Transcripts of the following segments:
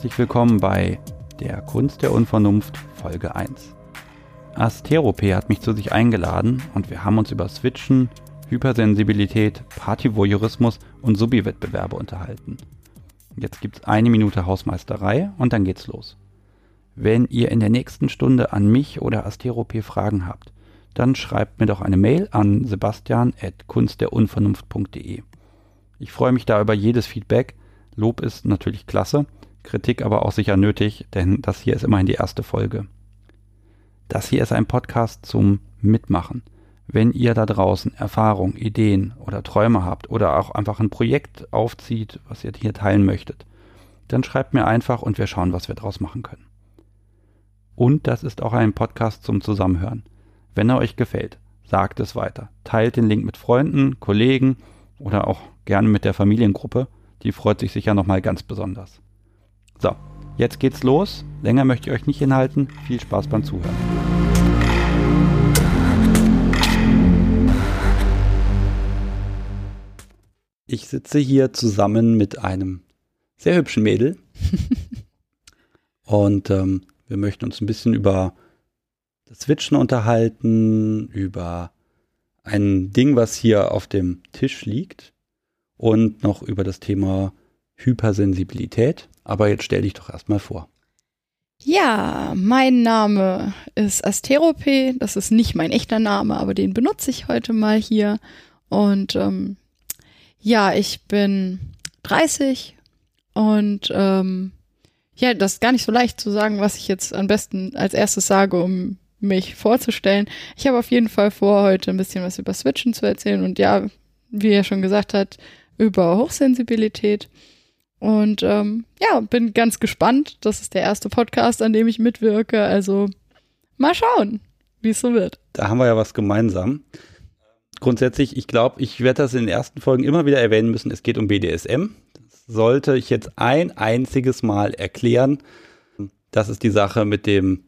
Herzlich willkommen bei Der Kunst der Unvernunft Folge 1. Asterope hat mich zu sich eingeladen und wir haben uns über Switchen, Hypersensibilität, Partyvoyeurismus und Subi-Wettbewerbe unterhalten. Jetzt gibt's eine Minute Hausmeisterei und dann geht's los. Wenn ihr in der nächsten Stunde an mich oder Asterope Fragen habt, dann schreibt mir doch eine Mail an sebastian.kunstderunvernunft.de. Ich freue mich da über jedes Feedback. Lob ist natürlich klasse, Kritik aber auch sicher nötig, denn das hier ist immerhin die erste Folge. Das hier ist ein Podcast zum Mitmachen. Wenn ihr da draußen Erfahrung, Ideen oder Träume habt oder auch einfach ein Projekt aufzieht, was ihr hier teilen möchtet, dann schreibt mir einfach und wir schauen, was wir draus machen können. Und das ist auch ein Podcast zum Zusammenhören. Wenn er euch gefällt, sagt es weiter. Teilt den Link mit Freunden, Kollegen oder auch gerne mit der Familiengruppe. Die freut sich sicher nochmal ganz besonders. So, jetzt geht's los. Länger möchte ich euch nicht hinhalten. Viel Spaß beim Zuhören. Ich sitze hier zusammen mit einem sehr hübschen Mädel. Und ähm, wir möchten uns ein bisschen über das Switchen unterhalten, über ein Ding, was hier auf dem Tisch liegt und noch über das Thema Hypersensibilität. Aber jetzt stell dich doch erstmal vor. Ja, mein Name ist Asterope. Das ist nicht mein echter Name, aber den benutze ich heute mal hier. Und ähm, ja, ich bin 30 und ähm, ja, das ist gar nicht so leicht zu sagen, was ich jetzt am besten als erstes sage, um mich vorzustellen. Ich habe auf jeden Fall vor, heute ein bisschen was über Switchen zu erzählen und ja, wie er schon gesagt hat, über Hochsensibilität. Und ähm, ja, bin ganz gespannt. Das ist der erste Podcast, an dem ich mitwirke. Also mal schauen, wie es so wird. Da haben wir ja was gemeinsam. Grundsätzlich, ich glaube, ich werde das in den ersten Folgen immer wieder erwähnen müssen. Es geht um BDSM. Sollte ich jetzt ein einziges Mal erklären. Das ist die Sache mit dem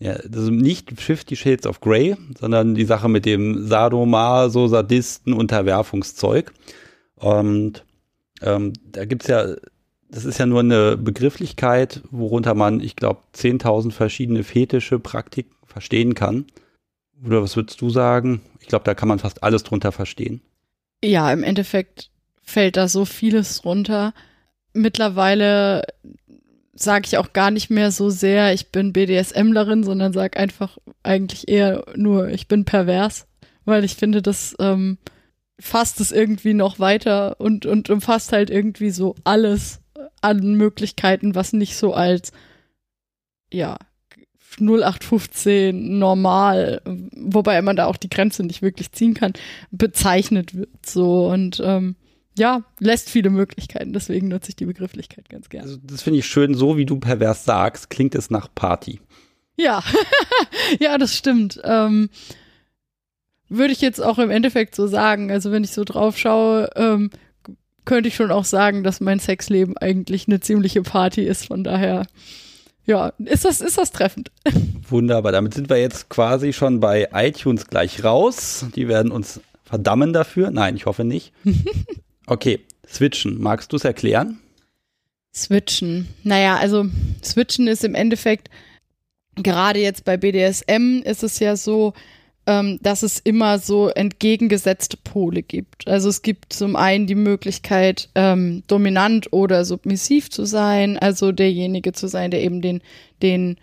ja, das ist nicht Fifty Shades of Grey, sondern die Sache mit dem Sadomaso, Sadisten, Unterwerfungszeug. Und ähm, da gibt's ja, das ist ja nur eine Begrifflichkeit, worunter man, ich glaube, 10.000 verschiedene fetische Praktiken verstehen kann. Oder was würdest du sagen? Ich glaube, da kann man fast alles drunter verstehen. Ja, im Endeffekt fällt da so vieles runter. Mittlerweile sage ich auch gar nicht mehr so sehr, ich bin BDSMlerin, sondern sage einfach eigentlich eher nur, ich bin pervers, weil ich finde, das ähm, fasst es irgendwie noch weiter und, und umfasst halt irgendwie so alles an Möglichkeiten, was nicht so als, ja, 0815 normal, wobei man da auch die Grenze nicht wirklich ziehen kann, bezeichnet wird so und ähm, ja, lässt viele Möglichkeiten, deswegen nutze ich die Begrifflichkeit ganz gerne. Also das finde ich schön, so wie du pervers sagst, klingt es nach Party. Ja, ja, das stimmt. Ähm, würde ich jetzt auch im Endeffekt so sagen. Also wenn ich so drauf schaue, ähm, könnte ich schon auch sagen, dass mein Sexleben eigentlich eine ziemliche Party ist. Von daher, ja, ist das, ist das treffend. Wunderbar. Damit sind wir jetzt quasi schon bei iTunes gleich raus. Die werden uns verdammen dafür. Nein, ich hoffe nicht. Okay, switchen. Magst du es erklären? Switchen. Naja, also switchen ist im Endeffekt, gerade jetzt bei BDSM ist es ja so, ähm, dass es immer so entgegengesetzte Pole gibt. Also es gibt zum einen die Möglichkeit, ähm, dominant oder submissiv zu sein, also derjenige zu sein, der eben den, den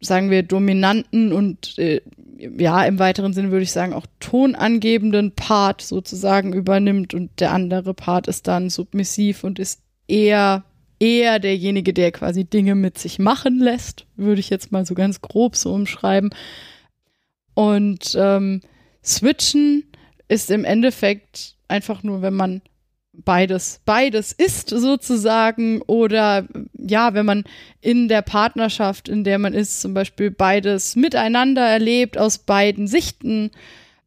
sagen wir, dominanten und äh, ja, im weiteren Sinne würde ich sagen, auch tonangebenden Part sozusagen übernimmt und der andere Part ist dann submissiv und ist eher, eher derjenige, der quasi Dinge mit sich machen lässt, würde ich jetzt mal so ganz grob so umschreiben. Und ähm, switchen ist im Endeffekt einfach nur, wenn man beides, beides ist sozusagen oder ja, wenn man in der Partnerschaft, in der man ist, zum Beispiel beides miteinander erlebt aus beiden Sichten,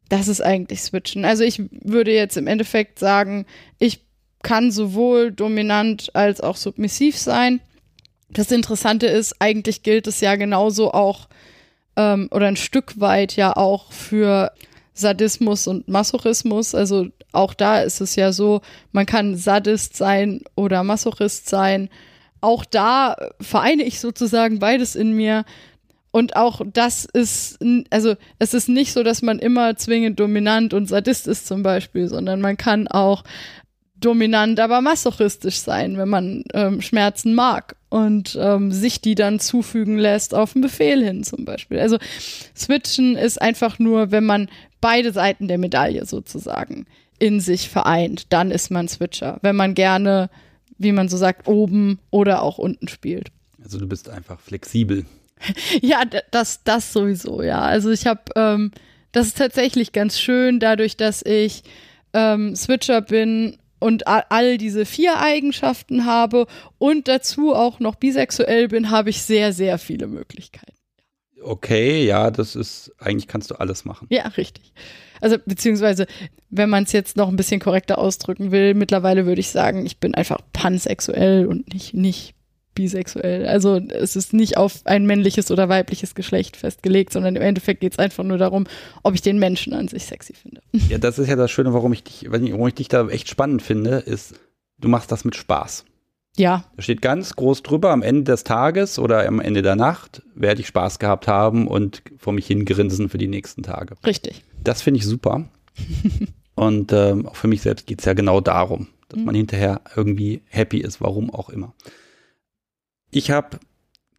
das ist eigentlich Switchen. Also ich würde jetzt im Endeffekt sagen, ich kann sowohl dominant als auch submissiv sein. Das Interessante ist, eigentlich gilt es ja genauso auch ähm, oder ein Stück weit ja auch für Sadismus und Masochismus. Also auch da ist es ja so, man kann Sadist sein oder Masochist sein. auch da vereine ich sozusagen beides in mir. Und auch das ist, also es ist nicht so, dass man immer zwingend dominant und sadist ist zum Beispiel, sondern man kann auch dominant, aber masochistisch sein, wenn man ähm, Schmerzen mag und ähm, sich die dann zufügen lässt auf einen Befehl hin zum Beispiel. Also Switchen ist einfach nur, wenn man beide Seiten der Medaille sozusagen in sich vereint, dann ist man Switcher. Wenn man gerne, wie man so sagt, oben oder auch unten spielt. Also du bist einfach flexibel. ja, das, das sowieso, ja. Also ich habe, ähm, das ist tatsächlich ganz schön, dadurch, dass ich ähm, Switcher bin und all diese vier Eigenschaften habe und dazu auch noch bisexuell bin, habe ich sehr, sehr viele Möglichkeiten. Okay, ja, das ist, eigentlich kannst du alles machen. Ja, richtig. Also, beziehungsweise, wenn man es jetzt noch ein bisschen korrekter ausdrücken will, mittlerweile würde ich sagen, ich bin einfach pansexuell und nicht, nicht bisexuell. Also es ist nicht auf ein männliches oder weibliches Geschlecht festgelegt, sondern im Endeffekt geht es einfach nur darum, ob ich den Menschen an sich sexy finde. Ja, das ist ja das Schöne, warum ich dich, warum ich dich da echt spannend finde, ist, du machst das mit Spaß. Ja. Da steht ganz groß drüber, am Ende des Tages oder am Ende der Nacht werde ich Spaß gehabt haben und vor mich hingrinsen für die nächsten Tage. Richtig. Das finde ich super. und ähm, auch für mich selbst geht es ja genau darum, dass mhm. man hinterher irgendwie happy ist, warum auch immer. Ich habe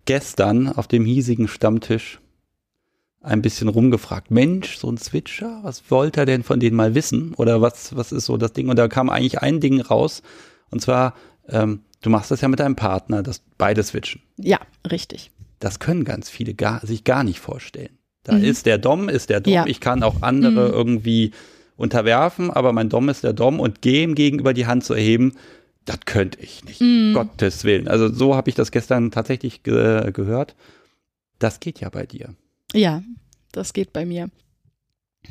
gestern auf dem hiesigen Stammtisch ein bisschen rumgefragt. Mensch, so ein Switcher, was wollte er denn von denen mal wissen? Oder was, was ist so das Ding? Und da kam eigentlich ein Ding raus. Und zwar, ähm, du machst das ja mit deinem Partner, dass beide switchen. Ja, richtig. Das können ganz viele gar, sich gar nicht vorstellen. Da mhm. ist der Dom, ist der Dom. Ja. Ich kann auch andere mhm. irgendwie unterwerfen, aber mein Dom ist der Dom und dem gegenüber die Hand zu erheben, das könnte ich nicht. Mm. Gottes Willen. Also so habe ich das gestern tatsächlich ge gehört. Das geht ja bei dir. Ja, das geht bei mir.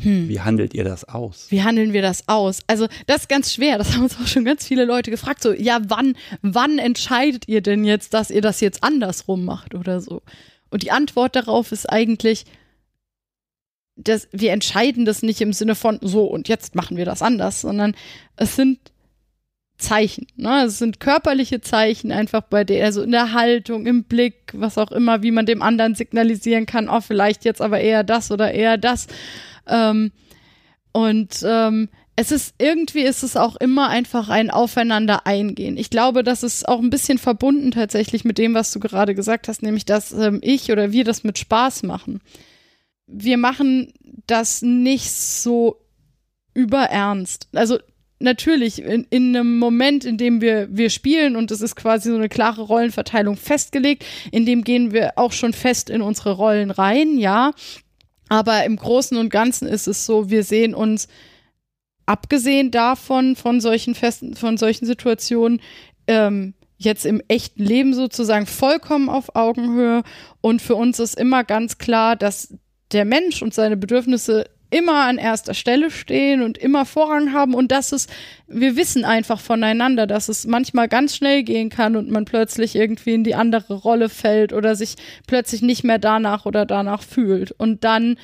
Hm. Wie handelt ihr das aus? Wie handeln wir das aus? Also, das ist ganz schwer. Das haben uns auch schon ganz viele Leute gefragt. So, ja, wann, wann entscheidet ihr denn jetzt, dass ihr das jetzt andersrum macht oder so? Und die Antwort darauf ist eigentlich, dass wir entscheiden das nicht im Sinne von so und jetzt machen wir das anders, sondern es sind Zeichen. Ne? Es sind körperliche Zeichen einfach bei der, also in der Haltung, im Blick, was auch immer, wie man dem anderen signalisieren kann, oh, vielleicht jetzt aber eher das oder eher das. Ähm, und ähm, es ist irgendwie ist es auch immer einfach ein Aufeinander eingehen. Ich glaube, das ist auch ein bisschen verbunden tatsächlich mit dem, was du gerade gesagt hast, nämlich dass ähm, ich oder wir das mit Spaß machen. Wir machen das nicht so überernst. Also natürlich in, in einem Moment, in dem wir, wir spielen und es ist quasi so eine klare Rollenverteilung festgelegt, in dem gehen wir auch schon fest in unsere Rollen rein, ja. Aber im Großen und Ganzen ist es so, wir sehen uns abgesehen davon, von solchen festen, von solchen Situationen, ähm, jetzt im echten Leben sozusagen vollkommen auf Augenhöhe. Und für uns ist immer ganz klar, dass der Mensch und seine Bedürfnisse immer an erster Stelle stehen und immer Vorrang haben. Und dass es, wir wissen einfach voneinander, dass es manchmal ganz schnell gehen kann und man plötzlich irgendwie in die andere Rolle fällt oder sich plötzlich nicht mehr danach oder danach fühlt. Und dann,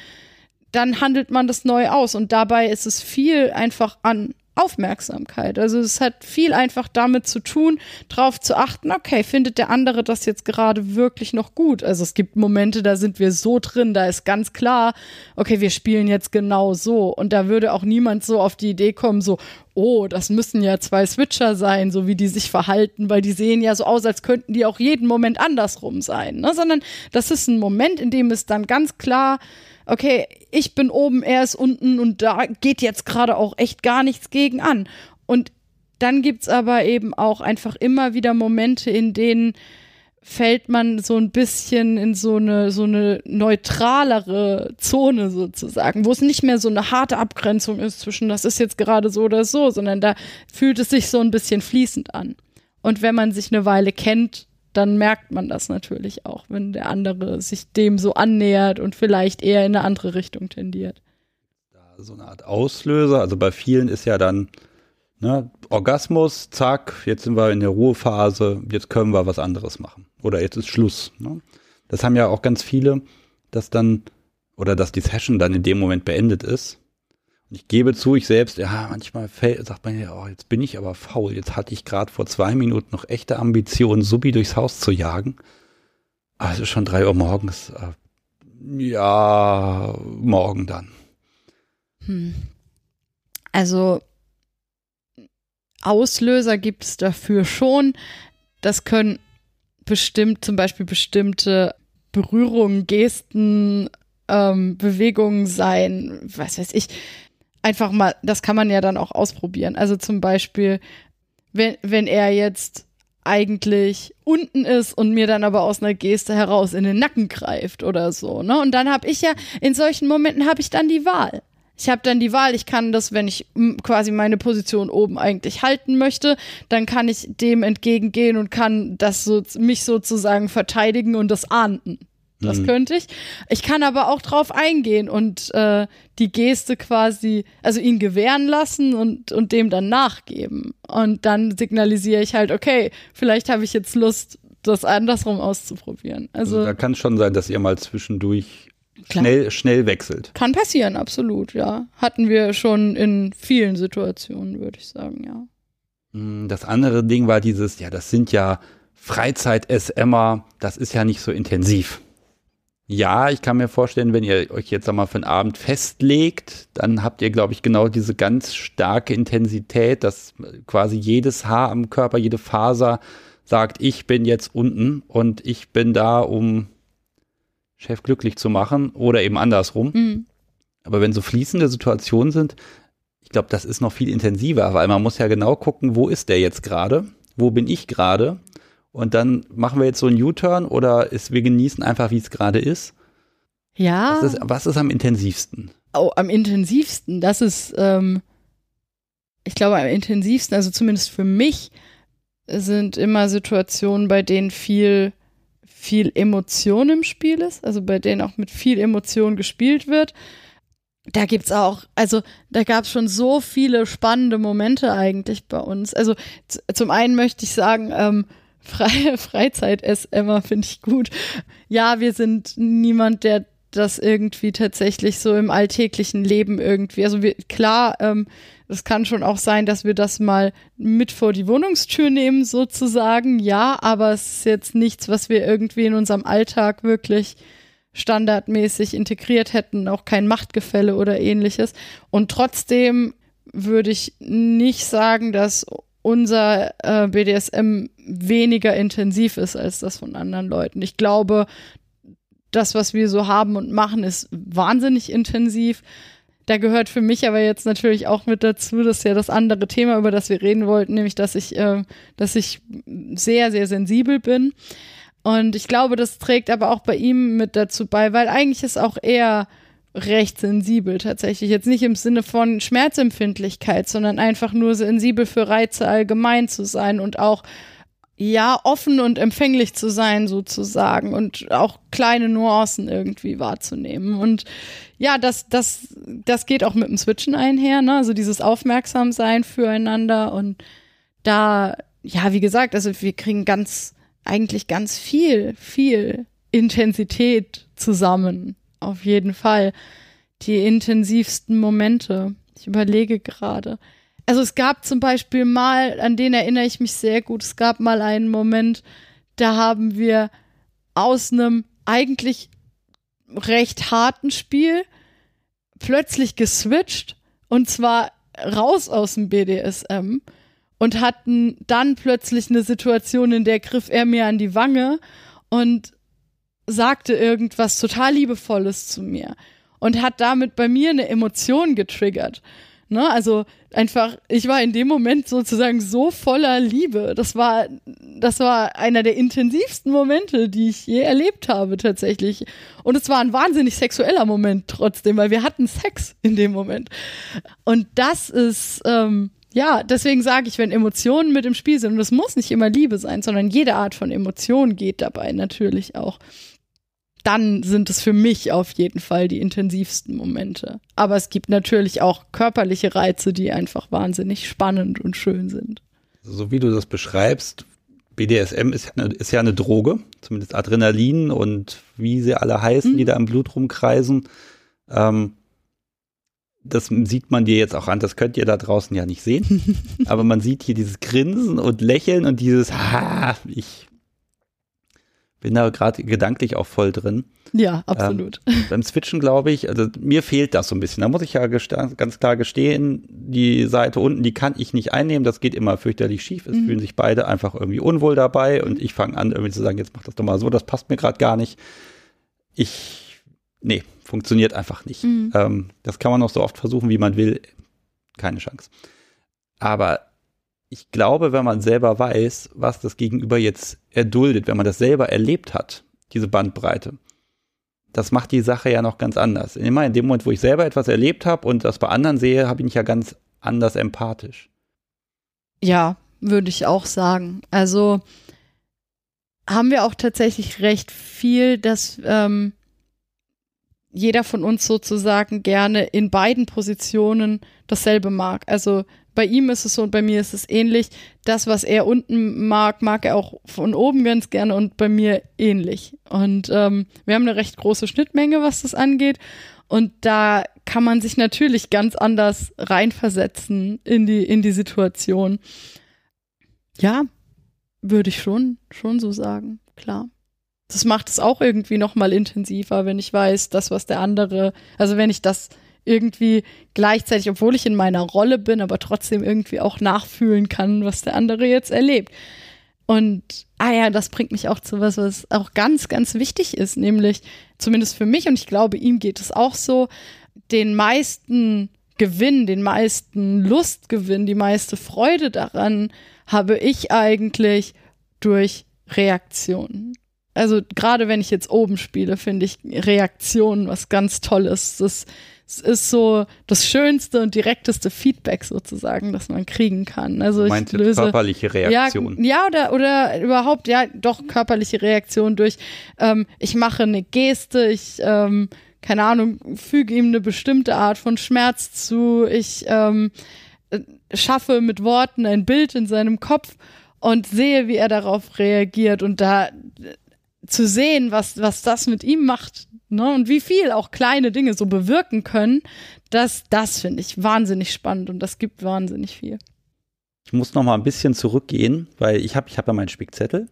dann handelt man das neu aus. Und dabei ist es viel einfach an Aufmerksamkeit. Also es hat viel einfach damit zu tun, darauf zu achten, okay, findet der andere das jetzt gerade wirklich noch gut? Also es gibt Momente, da sind wir so drin, da ist ganz klar, okay, wir spielen jetzt genau so. Und da würde auch niemand so auf die Idee kommen, so, oh, das müssen ja zwei Switcher sein, so wie die sich verhalten, weil die sehen ja so aus, als könnten die auch jeden Moment andersrum sein. Ne? Sondern das ist ein Moment, in dem es dann ganz klar okay, ich bin oben, er ist unten und da geht jetzt gerade auch echt gar nichts gegen an. Und dann gibt es aber eben auch einfach immer wieder Momente, in denen fällt man so ein bisschen in so eine, so eine neutralere Zone sozusagen, wo es nicht mehr so eine harte Abgrenzung ist zwischen, das ist jetzt gerade so oder so, sondern da fühlt es sich so ein bisschen fließend an. Und wenn man sich eine Weile kennt, dann merkt man das natürlich auch, wenn der andere sich dem so annähert und vielleicht eher in eine andere Richtung tendiert. So eine Art Auslöser, also bei vielen ist ja dann ne, Orgasmus, zack, jetzt sind wir in der Ruhephase, jetzt können wir was anderes machen. Oder jetzt ist Schluss. Ne? Das haben ja auch ganz viele, dass dann, oder dass die Session dann in dem Moment beendet ist. Ich gebe zu, ich selbst, ja, manchmal fällt, sagt man ja, oh, jetzt bin ich aber faul. Jetzt hatte ich gerade vor zwei Minuten noch echte Ambitionen, Subi durchs Haus zu jagen. Also schon drei Uhr morgens. Äh, ja, morgen dann. Hm. Also Auslöser gibt es dafür schon. Das können bestimmt zum Beispiel bestimmte Berührungen, Gesten, ähm, Bewegungen sein, was weiß ich. Einfach mal, das kann man ja dann auch ausprobieren. Also zum Beispiel, wenn, wenn er jetzt eigentlich unten ist und mir dann aber aus einer Geste heraus in den Nacken greift oder so, ne? Und dann habe ich ja in solchen Momenten habe ich dann die Wahl. Ich habe dann die Wahl, ich kann das, wenn ich quasi meine Position oben eigentlich halten möchte, dann kann ich dem entgegengehen und kann das so mich sozusagen verteidigen und das ahnden. Das mhm. könnte ich. Ich kann aber auch drauf eingehen und äh, die Geste quasi, also ihn gewähren lassen und, und dem dann nachgeben. Und dann signalisiere ich halt, okay, vielleicht habe ich jetzt Lust, das andersrum auszuprobieren. Also, also da kann es schon sein, dass ihr mal zwischendurch schnell, schnell wechselt. Kann passieren, absolut, ja. Hatten wir schon in vielen Situationen, würde ich sagen, ja. Hm, das andere Ding war dieses, ja, das sind ja Freizeit-SMer, das ist ja nicht so intensiv. Ja, ich kann mir vorstellen, wenn ihr euch jetzt einmal für einen Abend festlegt, dann habt ihr, glaube ich, genau diese ganz starke Intensität, dass quasi jedes Haar am Körper, jede Faser sagt, ich bin jetzt unten und ich bin da, um Chef glücklich zu machen oder eben andersrum. Mhm. Aber wenn so fließende Situationen sind, ich glaube, das ist noch viel intensiver, weil man muss ja genau gucken, wo ist der jetzt gerade? Wo bin ich gerade? Und dann machen wir jetzt so einen U-Turn oder ist, wir genießen einfach, wie es gerade ist. Ja. Was ist, was ist am intensivsten? Oh, am intensivsten, das ist, ähm, ich glaube, am intensivsten, also zumindest für mich, sind immer Situationen, bei denen viel viel Emotion im Spiel ist, also bei denen auch mit viel Emotion gespielt wird. Da gibt's auch, also da gab's schon so viele spannende Momente eigentlich bei uns. Also zum einen möchte ich sagen, ähm, Fre Freizeit-SMer finde ich gut. Ja, wir sind niemand, der das irgendwie tatsächlich so im alltäglichen Leben irgendwie, also wir, klar, ähm, es kann schon auch sein, dass wir das mal mit vor die Wohnungstür nehmen, sozusagen. Ja, aber es ist jetzt nichts, was wir irgendwie in unserem Alltag wirklich standardmäßig integriert hätten, auch kein Machtgefälle oder ähnliches. Und trotzdem würde ich nicht sagen, dass unser äh, BDSM weniger intensiv ist als das von anderen Leuten. Ich glaube, das, was wir so haben und machen, ist wahnsinnig intensiv. Da gehört für mich aber jetzt natürlich auch mit dazu, das ist ja das andere Thema, über das wir reden wollten, nämlich, dass ich, äh, dass ich sehr, sehr sensibel bin. Und ich glaube, das trägt aber auch bei ihm mit dazu bei, weil eigentlich ist auch er recht sensibel tatsächlich. Jetzt nicht im Sinne von Schmerzempfindlichkeit, sondern einfach nur sensibel für Reize allgemein zu sein und auch ja, offen und empfänglich zu sein sozusagen und auch kleine Nuancen irgendwie wahrzunehmen. Und ja, das, das, das geht auch mit dem Switchen einher, ne? Also dieses Aufmerksamsein füreinander und da, ja, wie gesagt, also wir kriegen ganz, eigentlich ganz viel, viel Intensität zusammen. Auf jeden Fall. Die intensivsten Momente. Ich überlege gerade. Also es gab zum Beispiel mal, an den erinnere ich mich sehr gut, es gab mal einen Moment, da haben wir aus einem eigentlich recht harten Spiel plötzlich geswitcht und zwar raus aus dem BDSM und hatten dann plötzlich eine Situation, in der griff er mir an die Wange und sagte irgendwas total liebevolles zu mir und hat damit bei mir eine Emotion getriggert. Ne? Also einfach, ich war in dem Moment sozusagen so voller Liebe. Das war, das war einer der intensivsten Momente, die ich je erlebt habe, tatsächlich. Und es war ein wahnsinnig sexueller Moment trotzdem, weil wir hatten Sex in dem Moment. Und das ist, ähm, ja, deswegen sage ich, wenn Emotionen mit im Spiel sind, und es muss nicht immer Liebe sein, sondern jede Art von Emotion geht dabei natürlich auch dann sind es für mich auf jeden Fall die intensivsten Momente. Aber es gibt natürlich auch körperliche Reize, die einfach wahnsinnig spannend und schön sind. So wie du das beschreibst, BDSM ist, ist ja eine Droge, zumindest Adrenalin und wie sie alle heißen, mhm. die da im Blut rumkreisen. Ähm, das sieht man dir jetzt auch an, das könnt ihr da draußen ja nicht sehen. aber man sieht hier dieses Grinsen und Lächeln und dieses, ha, ich bin da gerade gedanklich auch voll drin. Ja, absolut. Ähm, beim Switchen glaube ich, also mir fehlt das so ein bisschen. Da muss ich ja ganz klar gestehen, die Seite unten, die kann ich nicht einnehmen. Das geht immer fürchterlich schief. Es mhm. fühlen sich beide einfach irgendwie unwohl dabei und ich fange an irgendwie zu sagen, jetzt mach das doch mal so, das passt mir gerade gar nicht. Ich, nee, funktioniert einfach nicht. Mhm. Ähm, das kann man noch so oft versuchen, wie man will. Keine Chance. Aber ich glaube, wenn man selber weiß, was das Gegenüber jetzt erduldet, wenn man das selber erlebt hat, diese Bandbreite, das macht die Sache ja noch ganz anders. Immer in dem Moment, wo ich selber etwas erlebt habe und das bei anderen sehe, habe ich mich ja ganz anders empathisch. Ja, würde ich auch sagen. Also haben wir auch tatsächlich recht viel, dass ähm, jeder von uns sozusagen gerne in beiden Positionen dasselbe mag. Also bei ihm ist es so und bei mir ist es ähnlich. Das, was er unten mag, mag er auch von oben ganz gerne und bei mir ähnlich. Und ähm, wir haben eine recht große Schnittmenge, was das angeht. Und da kann man sich natürlich ganz anders reinversetzen in die, in die Situation. Ja, würde ich schon, schon so sagen, klar. Das macht es auch irgendwie noch mal intensiver, wenn ich weiß, das, was der andere, also wenn ich das irgendwie gleichzeitig, obwohl ich in meiner Rolle bin, aber trotzdem irgendwie auch nachfühlen kann, was der andere jetzt erlebt. Und ah ja, das bringt mich auch zu was, was auch ganz, ganz wichtig ist, nämlich zumindest für mich und ich glaube, ihm geht es auch so, den meisten Gewinn, den meisten Lustgewinn, die meiste Freude daran habe ich eigentlich durch Reaktionen. Also gerade wenn ich jetzt oben spiele, finde ich Reaktionen was ganz Tolles. Das es ist so das schönste und direkteste Feedback sozusagen, das man kriegen kann. Also ich löse körperliche Reaktion. Ja, ja, oder oder überhaupt ja doch körperliche Reaktion durch. Ähm, ich mache eine Geste, ich ähm, keine Ahnung, füge ihm eine bestimmte Art von Schmerz zu. Ich ähm, schaffe mit Worten ein Bild in seinem Kopf und sehe, wie er darauf reagiert und da zu sehen, was was das mit ihm macht, Ne? Und wie viel auch kleine Dinge so bewirken können, das, das finde ich wahnsinnig spannend und das gibt wahnsinnig viel. Ich muss noch mal ein bisschen zurückgehen, weil ich habe ich hab ja meinen Spickzettel.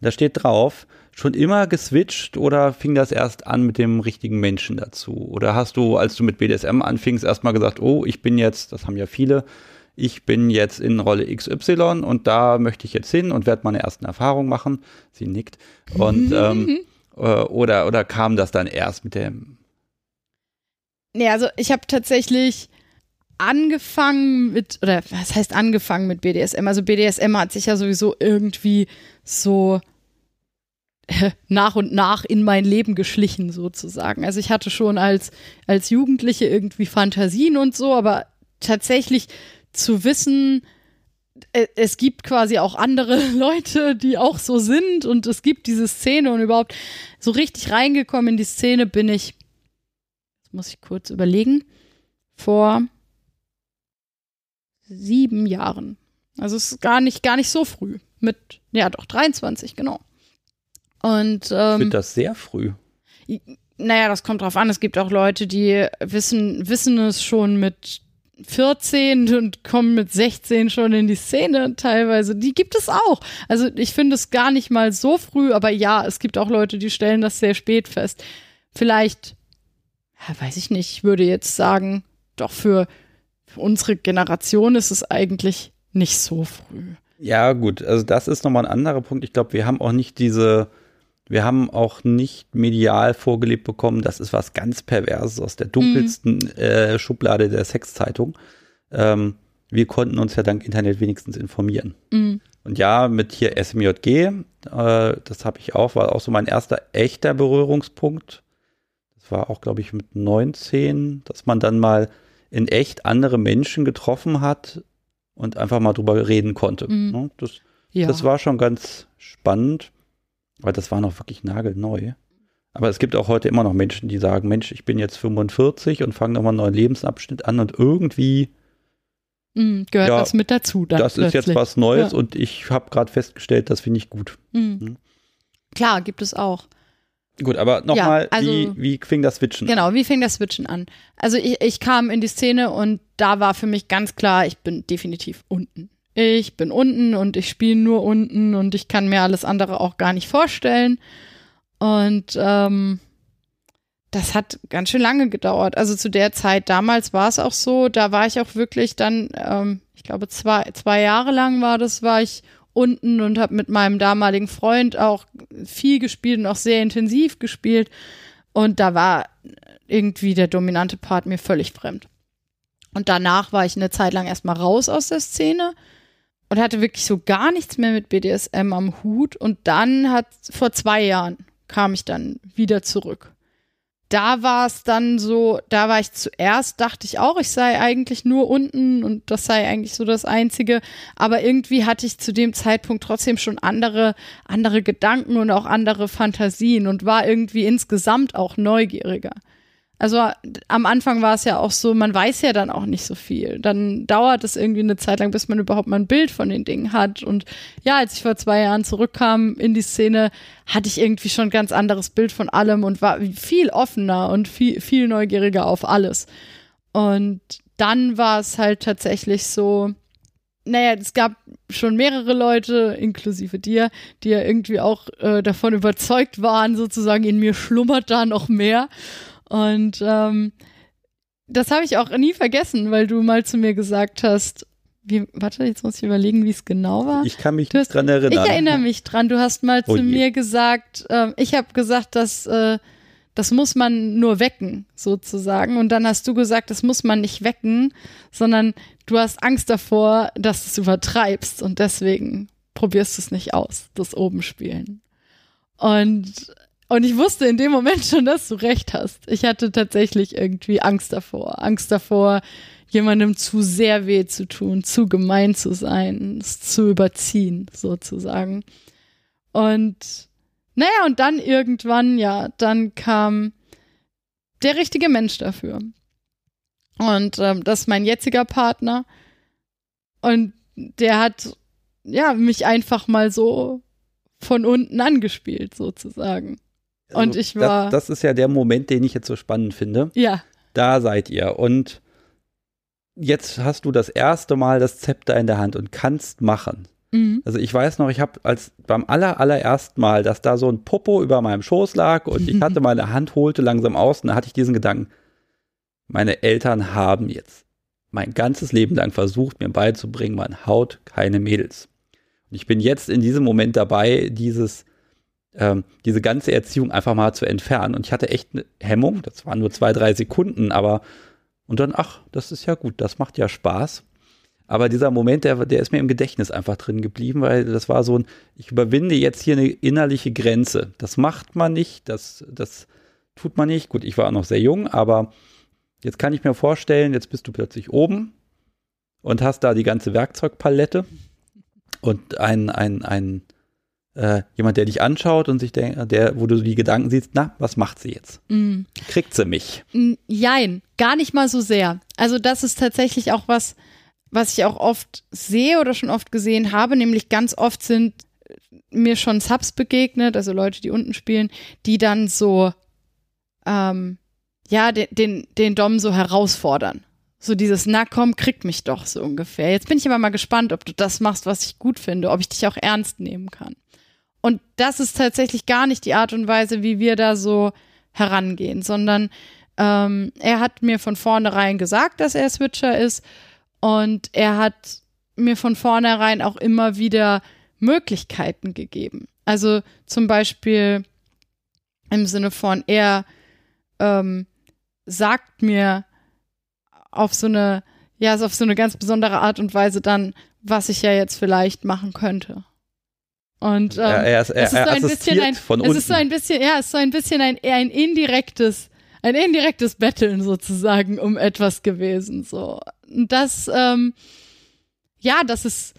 Da steht drauf, schon immer geswitcht oder fing das erst an mit dem richtigen Menschen dazu? Oder hast du, als du mit BDSM anfingst, erstmal gesagt, oh, ich bin jetzt, das haben ja viele, ich bin jetzt in Rolle XY und da möchte ich jetzt hin und werde meine ersten Erfahrungen machen. Sie nickt. Und ähm, Äh, oder, oder kam das dann erst mit dem? Nee, also ich habe tatsächlich angefangen mit, oder was heißt angefangen mit BDSM? Also BDSM hat sich ja sowieso irgendwie so äh, nach und nach in mein Leben geschlichen sozusagen. Also ich hatte schon als, als Jugendliche irgendwie Fantasien und so, aber tatsächlich zu wissen, äh, es gibt quasi auch andere Leute, die auch so sind und es gibt diese Szene und überhaupt so richtig reingekommen in die Szene bin ich, das muss ich kurz überlegen, vor sieben Jahren. Also es ist gar nicht, gar nicht so früh. Mit, ja doch, 23, genau. Und ähm, ich finde das sehr früh. Naja, das kommt drauf an. Es gibt auch Leute, die wissen, wissen es schon mit 14 und kommen mit 16 schon in die Szene teilweise. Die gibt es auch. Also ich finde es gar nicht mal so früh, aber ja, es gibt auch Leute, die stellen das sehr spät fest. Vielleicht, ja, weiß ich nicht, ich würde jetzt sagen, doch für, für unsere Generation ist es eigentlich nicht so früh. Ja, gut, also das ist nochmal ein anderer Punkt. Ich glaube, wir haben auch nicht diese wir haben auch nicht medial vorgelebt bekommen, das ist was ganz Perverses aus der dunkelsten mhm. äh, Schublade der Sexzeitung. Ähm, wir konnten uns ja dank Internet wenigstens informieren. Mhm. Und ja, mit hier SMJG, äh, das habe ich auch, war auch so mein erster echter Berührungspunkt. Das war auch, glaube ich, mit 19, dass man dann mal in echt andere Menschen getroffen hat und einfach mal drüber reden konnte. Mhm. Das, ja. das war schon ganz spannend. Weil das war noch wirklich nagelneu. Aber es gibt auch heute immer noch Menschen, die sagen, Mensch, ich bin jetzt 45 und fange nochmal einen neuen Lebensabschnitt an und irgendwie mm, gehört ja, das mit dazu. das plötzlich. ist jetzt was Neues ja. und ich habe gerade festgestellt, das finde ich gut. Mm. Mhm. Klar, gibt es auch. Gut, aber nochmal, Ja, also- wie, wie fing das Switchen? an? Genau, wie fing das Switchen an? Also ich, ich kam in die Szene und da war für mich ganz klar, ich bin definitiv unten. Ich bin unten und ich spiele nur unten und ich kann mir alles andere auch gar nicht vorstellen. Und ähm, das hat ganz schön lange gedauert. Also zu der Zeit damals war es auch so, da war ich auch wirklich dann, ähm, ich glaube zwei, zwei Jahre lang war das, war ich unten und habe mit meinem damaligen Freund auch viel gespielt und auch sehr intensiv gespielt. Und da war irgendwie der dominante Part mir völlig fremd. Und danach war ich eine Zeit lang erstmal raus aus der Szene und hatte wirklich so gar nichts mehr mit BDSM am Hut. Und dann hat, vor zwei Jahren kam ich dann wieder zurück. Da war es dann so, da war ich zuerst, dachte ich auch, ich sei eigentlich nur unten und das sei eigentlich so das Einzige. Aber irgendwie hatte ich zu dem Zeitpunkt trotzdem schon andere, andere Gedanken und auch andere Fantasien und war irgendwie insgesamt auch neugieriger. Also am Anfang war es ja auch so, man weiß ja dann auch nicht so viel. Dann dauert es irgendwie eine Zeit lang, bis man überhaupt mal ein Bild von den Dingen hat. Und ja, als ich vor zwei Jahren zurückkam in die Szene, hatte ich irgendwie schon ein ganz anderes Bild von allem und war viel offener und viel, viel neugieriger auf alles. Und dann war es halt tatsächlich so, naja, es gab schon mehrere Leute, inklusive dir, die ja irgendwie auch äh, davon überzeugt waren, sozusagen in mir schlummert da noch mehr. Und ähm, das habe ich auch nie vergessen, weil du mal zu mir gesagt hast, wie, warte, jetzt muss ich überlegen, wie es genau war. Ich kann mich hast- dran erinnern. Ich erinnere mich dran. Du hast mal Oh zu je. mir gesagt, ähm, ich habe gesagt, dass äh, das muss man nur wecken, sozusagen. Und dann hast du gesagt, das muss man nicht wecken, sondern du hast Angst davor, dass du es übertreibst und deswegen probierst du es nicht aus, das oben spielen. Und und ich wusste in dem Moment schon, dass du recht hast. Ich hatte tatsächlich irgendwie Angst davor. Angst davor, jemandem zu sehr weh zu tun, zu gemein zu sein, es zu überziehen, sozusagen. Und naja, und dann irgendwann, ja, dann kam der richtige Mensch dafür. Und ähm, das ist mein jetziger Partner. Und der hat, ja, mich einfach mal so von unten angespielt, sozusagen. Und ich war- Also Das, das ist ja der Moment, den ich jetzt so spannend finde. Ja, Da seid ihr. Und jetzt hast du das erste Mal das Zepter in der Hand und kannst machen. mhm. Also ich weiß noch, ich habe als beim aller allerersten Mal, dass da so ein Popo über meinem Schoß lag und ich hatte meine Hand holte langsam aus und da hatte ich diesen Gedanken, meine Eltern haben jetzt mein ganzes Leben lang versucht, mir beizubringen, man haut keine Mädels. Und ich bin jetzt in diesem Moment dabei, dieses, ähm, diese ganze Erziehung einfach mal zu entfernen. Und ich hatte echt eine Hemmung, das waren nur zwei, drei Sekunden, aber und dann, ach, das ist ja gut, das macht ja Spaß. Aber dieser Moment, der, der ist mir im Gedächtnis einfach drin geblieben, weil das war so ein, ich überwinde jetzt hier eine innerliche Grenze. Das macht man nicht, das, das tut man nicht. Gut, ich war noch sehr jung, aber jetzt kann ich mir vorstellen, jetzt bist du plötzlich oben und hast da die ganze Werkzeugpalette und ein, ein, ein, äh, jemand, der dich anschaut und sich denkt, der, wo du die Gedanken siehst, na, was macht sie jetzt? Mhm. Kriegt sie mich? Mm, Jein, gar nicht mal so sehr. Also das ist tatsächlich auch was, was ich auch oft sehe oder schon oft gesehen habe, nämlich ganz oft sind mir schon Subs begegnet, also Leute, die unten spielen, die dann so, ähm, ja, den, den, den Dom so herausfordern. So dieses, na komm, krieg mich doch so ungefähr. Jetzt bin ich aber mal gespannt, ob du das machst, was ich gut finde, ob ich dich auch ernst nehmen kann. Und das ist tatsächlich gar nicht die Art und Weise, wie wir da so herangehen, sondern ähm, er hat mir von vornherein gesagt, dass er Switcher ist und er hat mir von vornherein auch immer wieder Möglichkeiten gegeben. Also zum Beispiel im Sinne von, er ähm, sagt mir auf so eine, ja, auf so eine ganz besondere Art und Weise dann, was ich ja jetzt vielleicht machen könnte. Und ähm, er, ist- er, es ist so ein bisschen ein, von es unten. ist so ein bisschen, ja, es ist so ein bisschen ein, ein indirektes, ein indirektes Betteln sozusagen um etwas gewesen, so. Und das, ähm, ja, das ist,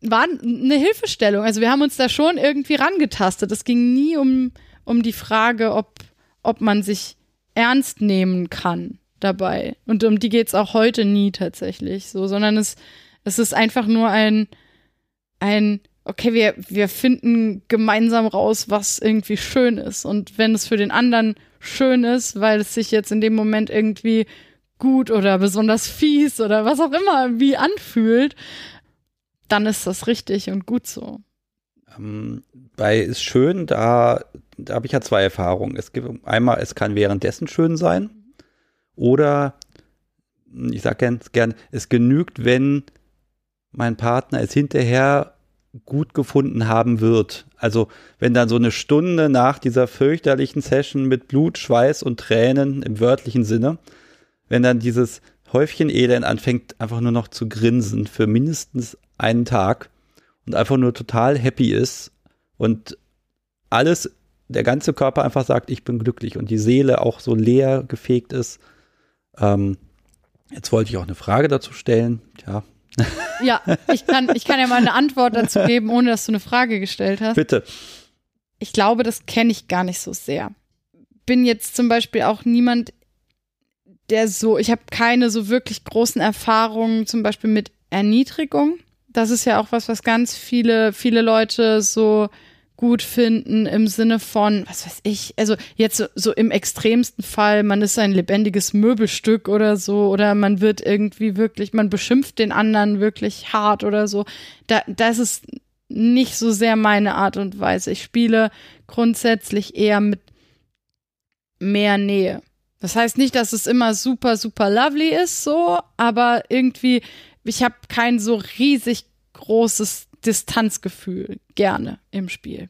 war eine Hilfestellung. Also wir haben uns da schon irgendwie rangetastet. Es ging nie um, um die Frage, ob, ob man sich ernst nehmen kann dabei. Und um die geht's auch heute nie tatsächlich so, sondern es, es ist einfach nur ein, ein okay, wir, wir finden gemeinsam raus, was irgendwie schön ist. Und wenn es für den anderen schön ist, weil es sich jetzt in dem Moment irgendwie gut oder besonders fies oder was auch immer wie anfühlt, dann ist das richtig und gut so. Ähm, bei ist schön, da, da habe ich ja zwei Erfahrungen. Es gibt einmal, es kann währenddessen schön sein oder ich sage ganz gern, es genügt, wenn mein Partner es hinterher gut gefunden haben wird. Also wenn dann so eine Stunde nach dieser fürchterlichen Session mit Blut, Schweiß und Tränen im wörtlichen Sinne, wenn dann dieses Häufchen Elend anfängt einfach nur noch zu grinsen für mindestens einen Tag und einfach nur total happy ist und alles, der ganze Körper einfach sagt, ich bin glücklich und die Seele auch so leer gefegt ist. Ähm, jetzt wollte ich auch eine Frage dazu stellen. Tja. Ja, ich kann, ich kann ja mal eine Antwort dazu geben, ohne dass du eine Frage gestellt hast. Bitte. Ich glaube, das kenne ich gar nicht so sehr. Bin jetzt zum Beispiel auch niemand, der so, ich habe keine so wirklich großen Erfahrungen zum Beispiel mit Erniedrigung. Das ist ja auch was, was ganz viele, viele Leute so gut finden im Sinne von, was weiß ich, also jetzt so, so, im extremsten Fall, man ist ein lebendiges Möbelstück oder so, oder man wird irgendwie wirklich, man beschimpft den anderen wirklich hart oder so. Da, das ist nicht so sehr meine Art und Weise. Ich spiele grundsätzlich eher mit mehr Nähe. Das heißt nicht, dass es immer super, super lovely ist, so, aber irgendwie, ich habe kein so riesig großes Distanzgefühl gerne im Spiel.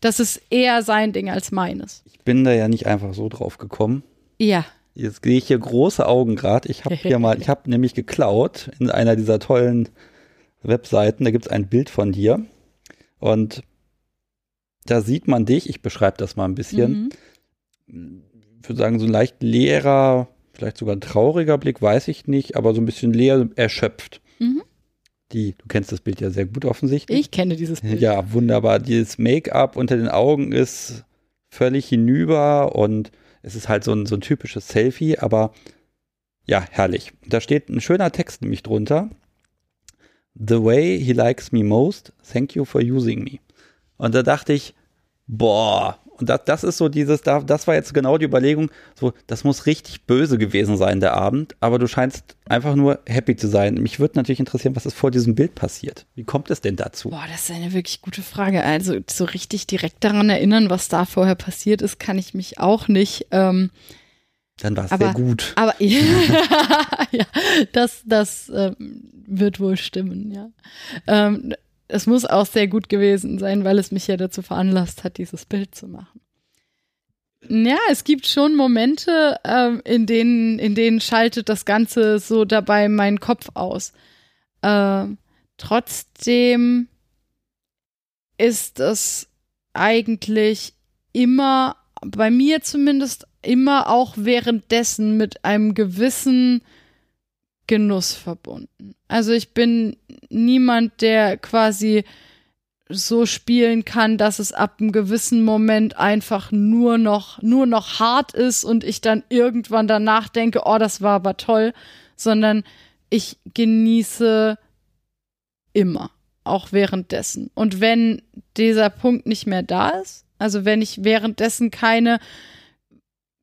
Das ist eher sein Ding als meines. Ich bin da ja nicht einfach so drauf gekommen. Ja. Jetzt sehe ich hier große Augen gerade. Ich habe hier mal, ich habe nämlich geklaut in einer dieser tollen Webseiten. Da gibt es ein Bild von dir und da sieht man dich. Ich beschreibe das mal ein bisschen. Mhm. Ich würde sagen, so ein leicht leerer, vielleicht sogar ein trauriger Blick, weiß ich nicht, aber so ein bisschen leer, erschöpft. Die, du kennst das Bild ja sehr gut offensichtlich. Ich kenne dieses Bild. Ja, wunderbar. Dieses Make-up unter den Augen ist völlig hinüber und es ist halt so ein, so ein typisches Selfie, aber ja, herrlich. Da steht ein schöner Text nämlich drunter. The way he likes me most, thank you for using me. Und da dachte ich, boah, und das, das ist so dieses, das war jetzt genau die Überlegung, so, das muss richtig böse gewesen sein, der Abend, aber du scheinst einfach nur happy zu sein. Mich würde natürlich interessieren, was ist vor diesem Bild passiert. Wie kommt es denn dazu? Boah, das ist eine wirklich gute Frage. Also, so richtig direkt daran erinnern, was da vorher passiert ist, kann ich mich auch nicht. Ähm, dann war es sehr gut. Aber ja, das, das ähm, wird wohl stimmen, ja. Ähm, es muss auch sehr gut gewesen sein, weil es mich ja dazu veranlasst hat, dieses Bild zu machen. Ja, es gibt schon Momente, ähm, in denen, in denen schaltet das Ganze so dabei meinen Kopf aus. Ähm, trotzdem ist es eigentlich immer, bei mir zumindest, immer auch währenddessen mit einem gewissen Genuss verbunden. Also ich bin niemand, der quasi so spielen kann, dass es ab einem gewissen Moment einfach nur noch, nur noch hart ist und ich dann irgendwann danach denke, oh, das war aber toll, sondern ich genieße immer, auch währenddessen. Und wenn dieser Punkt nicht mehr da ist, also wenn ich währenddessen keine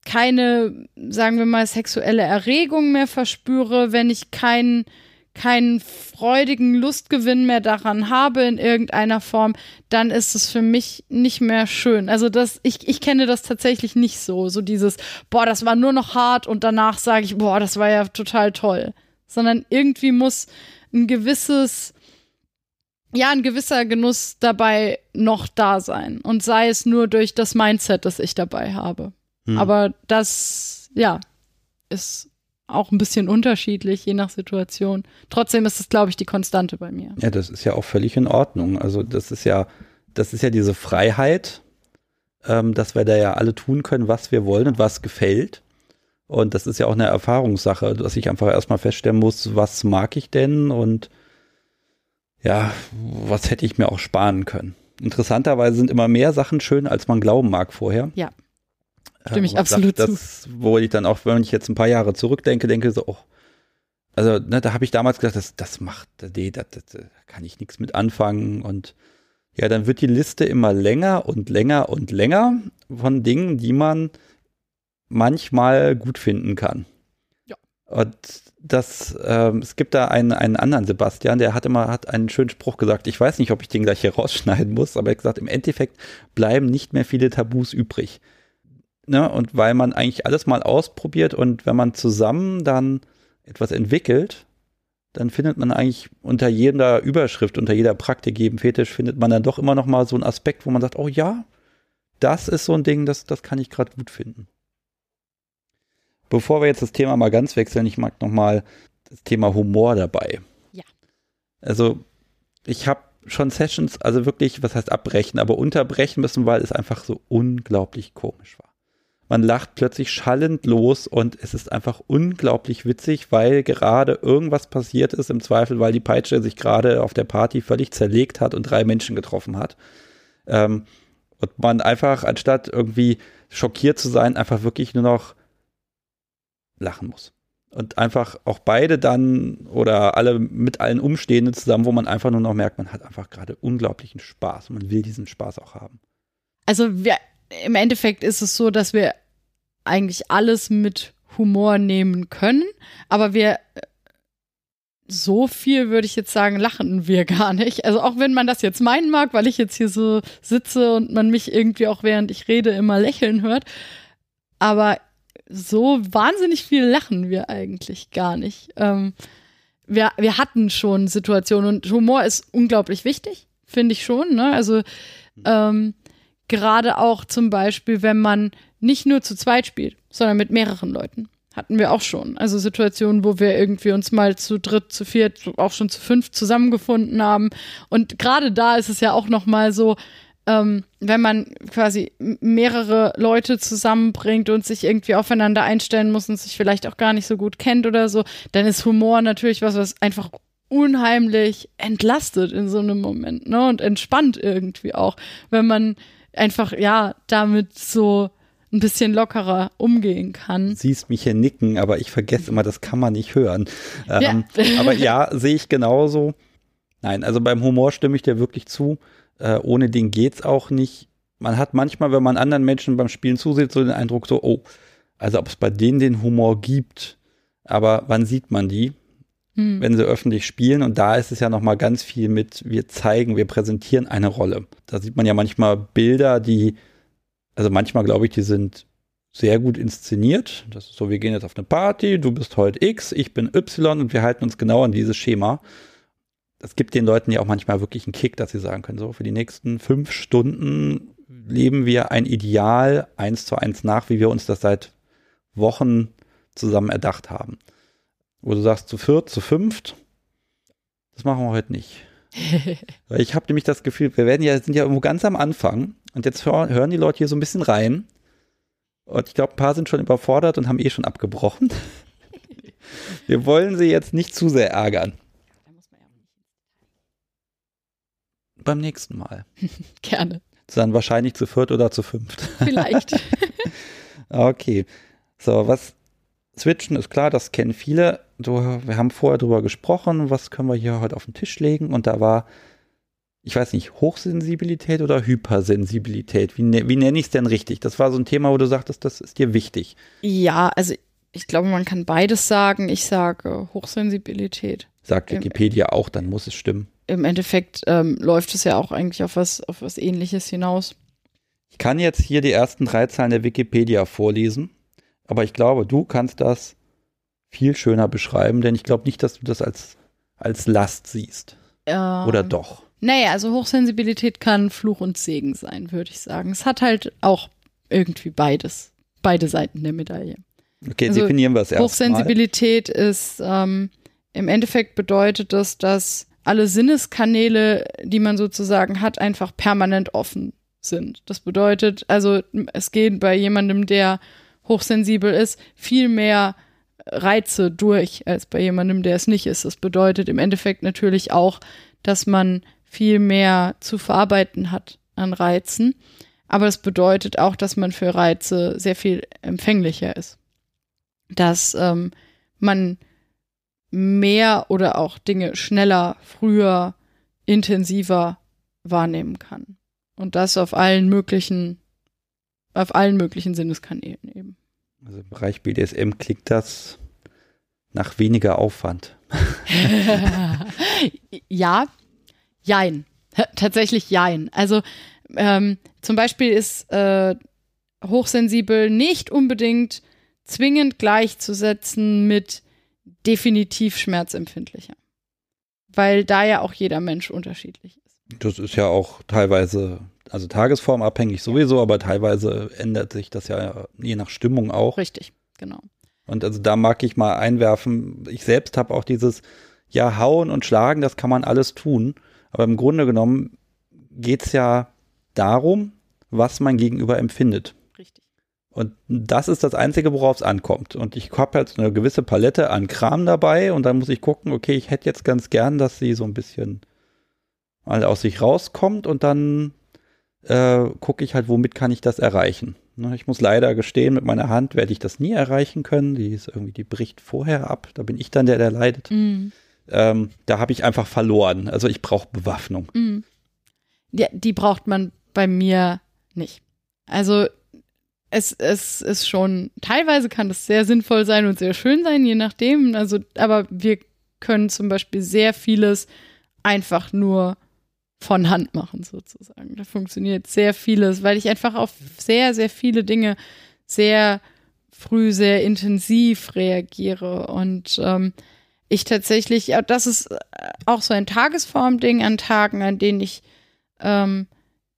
keine, sagen wir mal, sexuelle Erregung mehr verspüre, wenn ich keinen keinen freudigen Lustgewinn mehr daran habe in irgendeiner Form, dann ist es für mich nicht mehr schön. Also das, ich, ich kenne das tatsächlich nicht so. So dieses, boah, das war nur noch hart und danach sage ich, boah, das war ja total toll. Sondern irgendwie muss ein gewisses, ja, ein gewisser Genuss dabei noch da sein. Und sei es nur durch das Mindset, das ich dabei habe. Hm. Aber das, ja, ist auch ein bisschen unterschiedlich, je nach Situation. Trotzdem ist es, glaube ich, die Konstante bei mir. Ja, das ist ja auch völlig in Ordnung. Also das ist ja, das ist ja diese Freiheit, ähm, dass wir da ja alle tun können, was wir wollen und was gefällt. Und das ist ja auch eine Erfahrungssache, dass ich einfach erstmal feststellen muss, was mag ich denn und ja, was hätte ich mir auch sparen können. Interessanterweise sind immer mehr Sachen schön, als man glauben mag vorher. Ja. Stimme ich absolut sagt, das, Wo ich dann auch, wenn ich jetzt ein paar Jahre zurückdenke, denke so, oh, also ne, da habe ich damals gedacht, das, das macht, nee, da kann ich nichts mit anfangen und ja, dann wird die Liste immer länger und länger und länger von Dingen, die man manchmal gut finden kann. Ja. Und das, ähm, es gibt da einen, einen anderen Sebastian, der hat immer hat einen schönen Spruch gesagt. Ich weiß nicht, ob ich den gleich hier rausschneiden muss, aber er hat gesagt, im Endeffekt bleiben nicht mehr viele Tabus übrig. Ne? Und weil man eigentlich alles mal ausprobiert und wenn man zusammen dann etwas entwickelt, dann findet man eigentlich unter jeder Überschrift, unter jeder Praktik, jedem Fetisch, findet man dann doch immer noch mal so einen Aspekt, wo man sagt, oh ja, das ist so ein Ding, das, das kann ich gerade gut finden. Bevor wir jetzt das Thema mal ganz wechseln, ich mag noch mal das Thema Humor dabei. Ja. Also ich habe schon Sessions, also wirklich, was heißt abbrechen, aber unterbrechen müssen, weil es einfach so unglaublich komisch war. Man lacht plötzlich schallend los und es ist einfach unglaublich witzig, weil gerade irgendwas passiert ist, im Zweifel, weil die Peitsche sich gerade auf der Party völlig zerlegt hat und drei Menschen getroffen hat. Ähm, und man einfach, anstatt irgendwie schockiert zu sein, einfach wirklich nur noch lachen muss. Und einfach auch beide dann oder alle mit allen Umstehenden zusammen, wo man einfach nur noch merkt, man hat einfach gerade unglaublichen Spaß und man will diesen Spaß auch haben. Also wir, im Endeffekt ist es so, dass wir eigentlich alles mit Humor nehmen können, aber wir so viel würde ich jetzt sagen, lachen wir gar nicht. Also auch wenn man das jetzt meinen mag, weil ich jetzt hier so sitze und man mich irgendwie auch während ich rede immer lächeln hört, aber so wahnsinnig viel lachen wir eigentlich gar nicht. Ähm, wir, wir hatten schon Situationen und Humor ist unglaublich wichtig, finde ich schon. Ne? Also ähm, gerade auch zum Beispiel, wenn man nicht nur zu zweit spielt, sondern mit mehreren Leuten. Hatten wir auch schon. Also Situationen, wo wir irgendwie uns mal zu dritt, zu viert, auch schon zu fünf zusammengefunden haben. Und gerade da ist es ja auch noch mal so, ähm, wenn man quasi mehrere Leute zusammenbringt und sich irgendwie aufeinander einstellen muss und sich vielleicht auch gar nicht so gut kennt oder so, dann ist Humor natürlich was, was einfach unheimlich entlastet in so einem Moment, ne? Und entspannt irgendwie auch, wenn man einfach, ja, damit so ein bisschen lockerer umgehen kann. Du siehst mich hier nicken, aber ich vergesse immer, das kann man nicht hören. Ähm, ja. aber ja, sehe ich genauso. Nein, also beim Humor stimme ich dir wirklich zu. Äh, ohne den geht's auch nicht. Man hat manchmal, wenn man anderen Menschen beim Spielen zusieht, so den Eindruck so, oh, also ob es bei denen den Humor gibt, aber wann sieht man die? Hm. Wenn sie öffentlich spielen und da ist es ja noch mal ganz viel mit, wir zeigen, wir präsentieren eine Rolle. Da sieht man ja manchmal Bilder, die also manchmal glaube ich, die sind sehr gut inszeniert. Das ist so, wir gehen jetzt auf eine Party, du bist heute X, ich bin Y und wir halten uns genau an dieses Schema. Das gibt den Leuten ja auch manchmal wirklich einen Kick, dass sie sagen können, so für die nächsten fünf Stunden leben wir ein Ideal eins zu eins nach, wie wir uns das seit Wochen zusammen erdacht haben. Wo du sagst, zu viert, zu fünft, das machen wir heute nicht. Weil ich habe nämlich das Gefühl, wir werden ja, sind ja irgendwo ganz am Anfang und jetzt hören die Leute hier so ein bisschen rein. Und ich glaube, ein paar sind schon überfordert und haben eh schon abgebrochen. Wir wollen sie jetzt nicht zu sehr ärgern. Beim nächsten Mal. Gerne. Dann wahrscheinlich zu viert oder zu fünft. Vielleicht. okay. So, was switchen ist klar, das kennen viele. So, wir haben vorher drüber gesprochen, was können wir hier heute auf den Tisch legen und da war ich weiß nicht, Hochsensibilität oder Hypersensibilität? Wie, ne, wie nenne ich es denn richtig? Das war so ein Thema, wo du sagtest, das ist dir wichtig. Ja, also ich glaube, man kann beides sagen. Ich sage Hochsensibilität. Sagt Wikipedia Im, auch, dann muss es stimmen. Im Endeffekt ähm, läuft es ja auch eigentlich auf was, auf was ähnliches hinaus. Ich kann jetzt hier die ersten drei Zeilen der Wikipedia vorlesen, aber ich glaube, du kannst das viel schöner beschreiben, denn ich glaube nicht, dass du das als, als Last siehst. Ähm, Oder doch? Naja, also Hochsensibilität kann Fluch und Segen sein, würde ich sagen. Es hat halt auch irgendwie beides, beide Seiten der Medaille. Okay, also definieren wir es erst Hochsensibilität ist ähm, im Endeffekt bedeutet das, dass alle Sinneskanäle, die man sozusagen hat, einfach permanent offen sind. Das bedeutet, also es geht bei jemandem, der hochsensibel ist, viel mehr Reize durch als bei jemandem, der es nicht ist. Das bedeutet im Endeffekt natürlich auch, dass man viel mehr zu verarbeiten hat an Reizen. Aber das bedeutet auch, dass man für Reize sehr viel empfänglicher ist. Dass ähm, man mehr oder auch Dinge schneller, früher, intensiver wahrnehmen kann. Und das auf allen möglichen, auf allen möglichen Sinneskanälen eben. Also im Bereich BDSM klingt das nach weniger Aufwand. ja, jein. Tatsächlich jein. Also ähm, zum Beispiel ist äh, hochsensibel nicht unbedingt zwingend gleichzusetzen mit definitiv schmerzempfindlicher. Weil da ja auch jeder Mensch unterschiedlich ist. Das ist ja auch teilweise, also tagesformabhängig sowieso, aber teilweise ändert sich das ja je nach Stimmung auch. Richtig, genau. Und also da mag ich mal einwerfen, ich selbst habe auch dieses, ja, hauen und schlagen, das kann man alles tun. Aber im Grunde genommen geht es ja darum, was mein Gegenüber empfindet. Richtig. Und das ist das Einzige, worauf es ankommt. Und ich habe halt so eine gewisse Palette an Kram dabei und dann muss ich gucken, okay, ich hätte jetzt ganz gern, dass sie so ein bisschen mal aus sich rauskommt und dann äh, gucke ich halt, womit kann ich das erreichen. Ne, ich muss leider gestehen, mit meiner Hand werde ich das nie erreichen können. Die ist irgendwie, die bricht vorher ab. Da bin ich dann der, der leidet. Mhm. Ähm, da habe ich einfach verloren. Also ich brauche Bewaffnung. Mhm. Ja, die braucht man bei mir nicht. Also es, es ist schon, teilweise kann das sehr sinnvoll sein und sehr schön sein, je nachdem. Also, aber wir können zum Beispiel sehr vieles einfach nur von Hand machen, sozusagen. Da funktioniert sehr vieles, weil ich einfach auf sehr, sehr viele Dinge sehr früh, sehr intensiv reagiere. Und ähm, ich tatsächlich, das ist auch so ein Tagesform-Ding an Tagen, an denen ich ähm,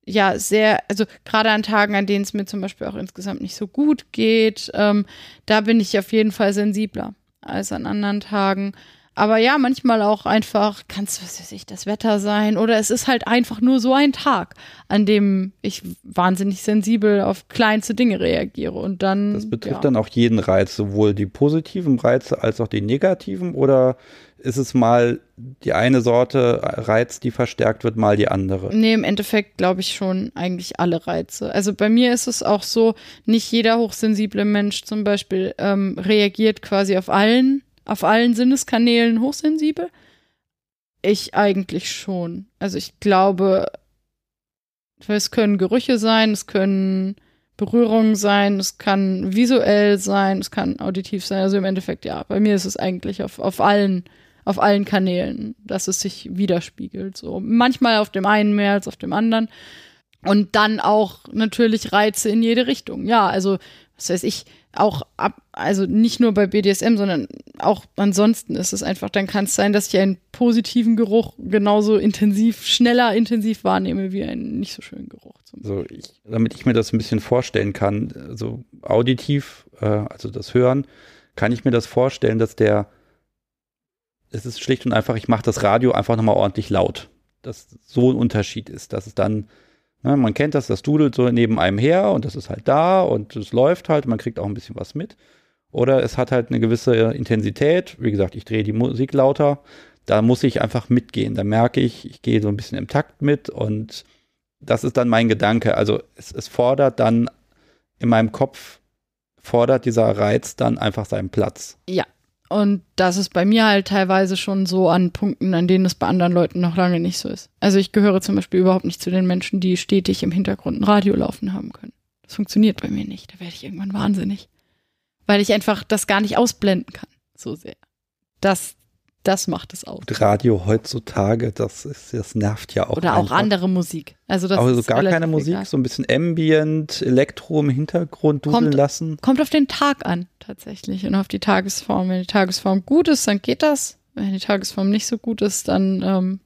ja sehr, also gerade an Tagen, an denen es mir zum Beispiel auch insgesamt nicht so gut geht, ähm, da bin ich auf jeden Fall sensibler als an anderen Tagen. Aber ja, manchmal auch einfach, kann es, was weiß ich, das Wetter sein oder es ist halt einfach nur so ein Tag, an dem ich wahnsinnig sensibel auf kleinste Dinge reagiere und dann. Das betrifft ja. dann auch jeden Reiz, sowohl die positiven Reize als auch die negativen oder ist es mal die eine Sorte Reiz, die verstärkt wird, mal die andere? Nee, im Endeffekt glaube ich schon eigentlich alle Reize. Also bei mir ist es auch so, nicht jeder hochsensible Mensch zum Beispiel ähm, reagiert quasi auf allen auf allen Sinneskanälen hochsensibel? Ich eigentlich schon. Also ich glaube, es können Gerüche sein, es können Berührungen sein, es kann visuell sein, es kann auditiv sein. Also im Endeffekt ja. Bei mir ist es eigentlich auf, auf allen, auf allen Kanälen, dass es sich widerspiegelt. So manchmal auf dem einen mehr als auf dem anderen. Und dann auch natürlich Reize in jede Richtung. Ja, also was weiß ich, auch ab, also nicht nur bei BDSM, sondern auch ansonsten ist es einfach, dann kann es sein, dass ich einen positiven Geruch genauso intensiv, schneller intensiv wahrnehme wie einen nicht so schönen Geruch. So, ich, damit ich mir das ein bisschen vorstellen kann, so auditiv, äh, also das Hören, kann ich mir das vorstellen, dass der, es ist schlicht und einfach, ich mache das Radio einfach nochmal ordentlich laut. Dass so ein Unterschied ist, dass es dann Ne, man kennt das, das dudelt so neben einem her und das ist halt da und es läuft halt, man kriegt auch ein bisschen was mit. Oder es hat halt eine gewisse Intensität. Wie gesagt, ich drehe die Musik lauter. Da muss ich einfach mitgehen. Da merke ich, ich gehe so ein bisschen im Takt mit und das ist dann mein Gedanke. Also es, es fordert dann in meinem Kopf, fordert dieser Reiz dann einfach seinen Platz. Ja, und das ist bei mir halt teilweise schon so an Punkten, an denen es bei anderen Leuten noch lange nicht so ist. Also ich gehöre zum Beispiel überhaupt nicht zu den Menschen, die stetig im Hintergrund ein Radio laufen haben können. Das funktioniert bei mir nicht. Da werde ich irgendwann wahnsinnig. Weil ich einfach das gar nicht ausblenden kann. So sehr. Das, das macht es aus. Radio heutzutage, das ist, das nervt ja auch. Oder einfach. auch andere Musik. Also das also gar keine Musik, egal. so ein bisschen Ambient, Elektro im Hintergrund dudeln kommt, lassen. Kommt auf den Tag an, tatsächlich. Und auf die Tagesform. Wenn die Tagesform gut ist, dann geht das. Wenn die Tagesform nicht so gut ist, dann, ähm,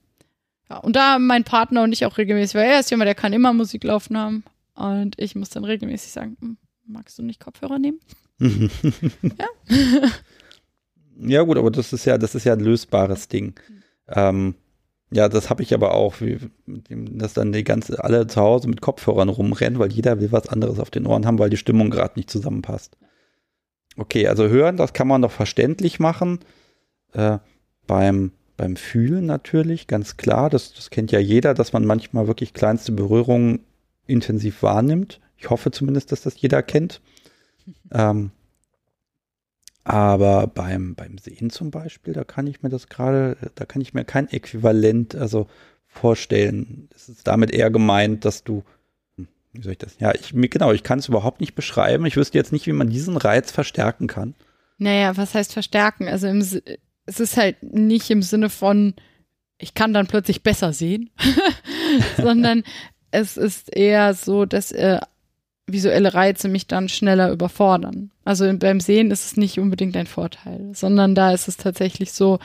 ja. Und da mein Partner und ich auch regelmäßig, weil er ist jemand, der kann immer Musik laufen haben. Und ich muss dann regelmäßig sagen, hm, magst du nicht Kopfhörer nehmen? ja. Ja, gut, aber das ist ja, das ist ja ein lösbares Ding. Ähm, ja, das habe ich aber auch, wie, dass dann die ganze, alle zu Hause mit Kopfhörern rumrennen, weil jeder will was anderes auf den Ohren haben, weil die Stimmung gerade nicht zusammenpasst. Okay, also hören, das kann man doch verständlich machen. Äh, beim, beim Fühlen natürlich, ganz klar. Das, das kennt ja jeder, dass man manchmal wirklich kleinste Berührungen intensiv wahrnimmt. Ich hoffe zumindest, dass das jeder kennt. Ähm, aber beim, beim Sehen zum Beispiel, da kann ich mir das gerade, da kann ich mir kein Äquivalent, also vorstellen? Ist es damit eher gemeint, dass du, wie soll ich das? Ja, ich, genau, ich kann es überhaupt nicht beschreiben. Ich wüsste jetzt nicht, wie man diesen Reiz verstärken kann. Naja, was heißt verstärken? Also im, es ist halt nicht im Sinne von, ich kann dann plötzlich besser sehen, sondern es ist eher so, dass äh, visuelle Reize mich dann schneller überfordern. Also beim Sehen ist es nicht unbedingt ein Vorteil, sondern da ist es tatsächlich so,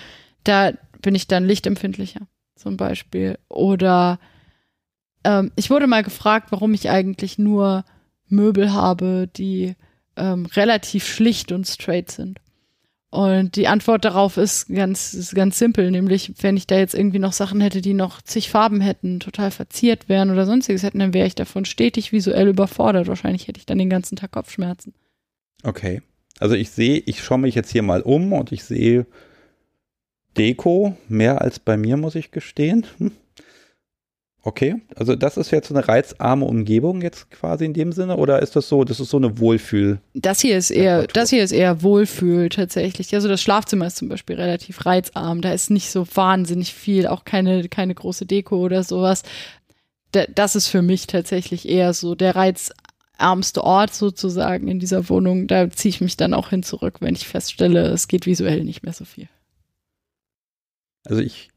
da bin ich dann lichtempfindlicher zum Beispiel. Oder ähm, ich wurde mal gefragt, warum ich eigentlich nur Möbel habe, die ähm, relativ schlicht und straight sind. Und die Antwort darauf ist ganz, ist ganz simpel, nämlich wenn ich da jetzt irgendwie noch Sachen hätte, die noch zig Farben hätten, total verziert wären oder sonstiges hätten, dann wäre ich davon stetig visuell überfordert. Wahrscheinlich hätte ich dann den ganzen Tag Kopfschmerzen. Okay. Also ich sehe, ich schaue mich jetzt hier mal um und ich sehe Deko, mehr als bei mir, muss ich gestehen. Okay, also das ist jetzt so eine reizarme Umgebung jetzt quasi in dem Sinne oder ist das so, das ist so eine Wohlfühl? Das hier ist eher, das hier ist eher Wohlfühl tatsächlich. Also das Schlafzimmer ist zum Beispiel relativ reizarm, da ist nicht so wahnsinnig viel, auch keine, keine große Deko oder sowas. das ist für mich tatsächlich eher so der reizarmste Ort sozusagen in dieser Wohnung. Da ziehe ich mich dann auch hin zurück, wenn ich feststelle, es geht visuell nicht mehr so viel. Also ich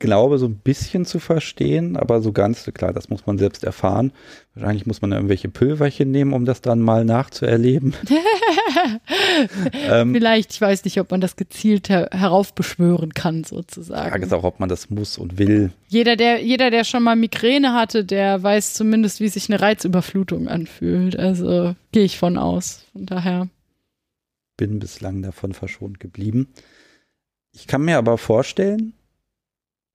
glaube, so ein bisschen zu verstehen, aber so ganz, klar, das muss man selbst erfahren. Wahrscheinlich muss man irgendwelche Pülverchen nehmen, um das dann mal nachzuerleben. ähm, Vielleicht, ich weiß nicht, ob man das gezielt her heraufbeschwören kann, sozusagen. Frage ist auch, ob man das muss und will. Jeder der, jeder, der schon mal Migräne hatte, der weiß zumindest, wie sich eine Reizüberflutung anfühlt. Also gehe ich von aus. Von daher. Bin bislang davon verschont geblieben. Ich kann mir aber vorstellen,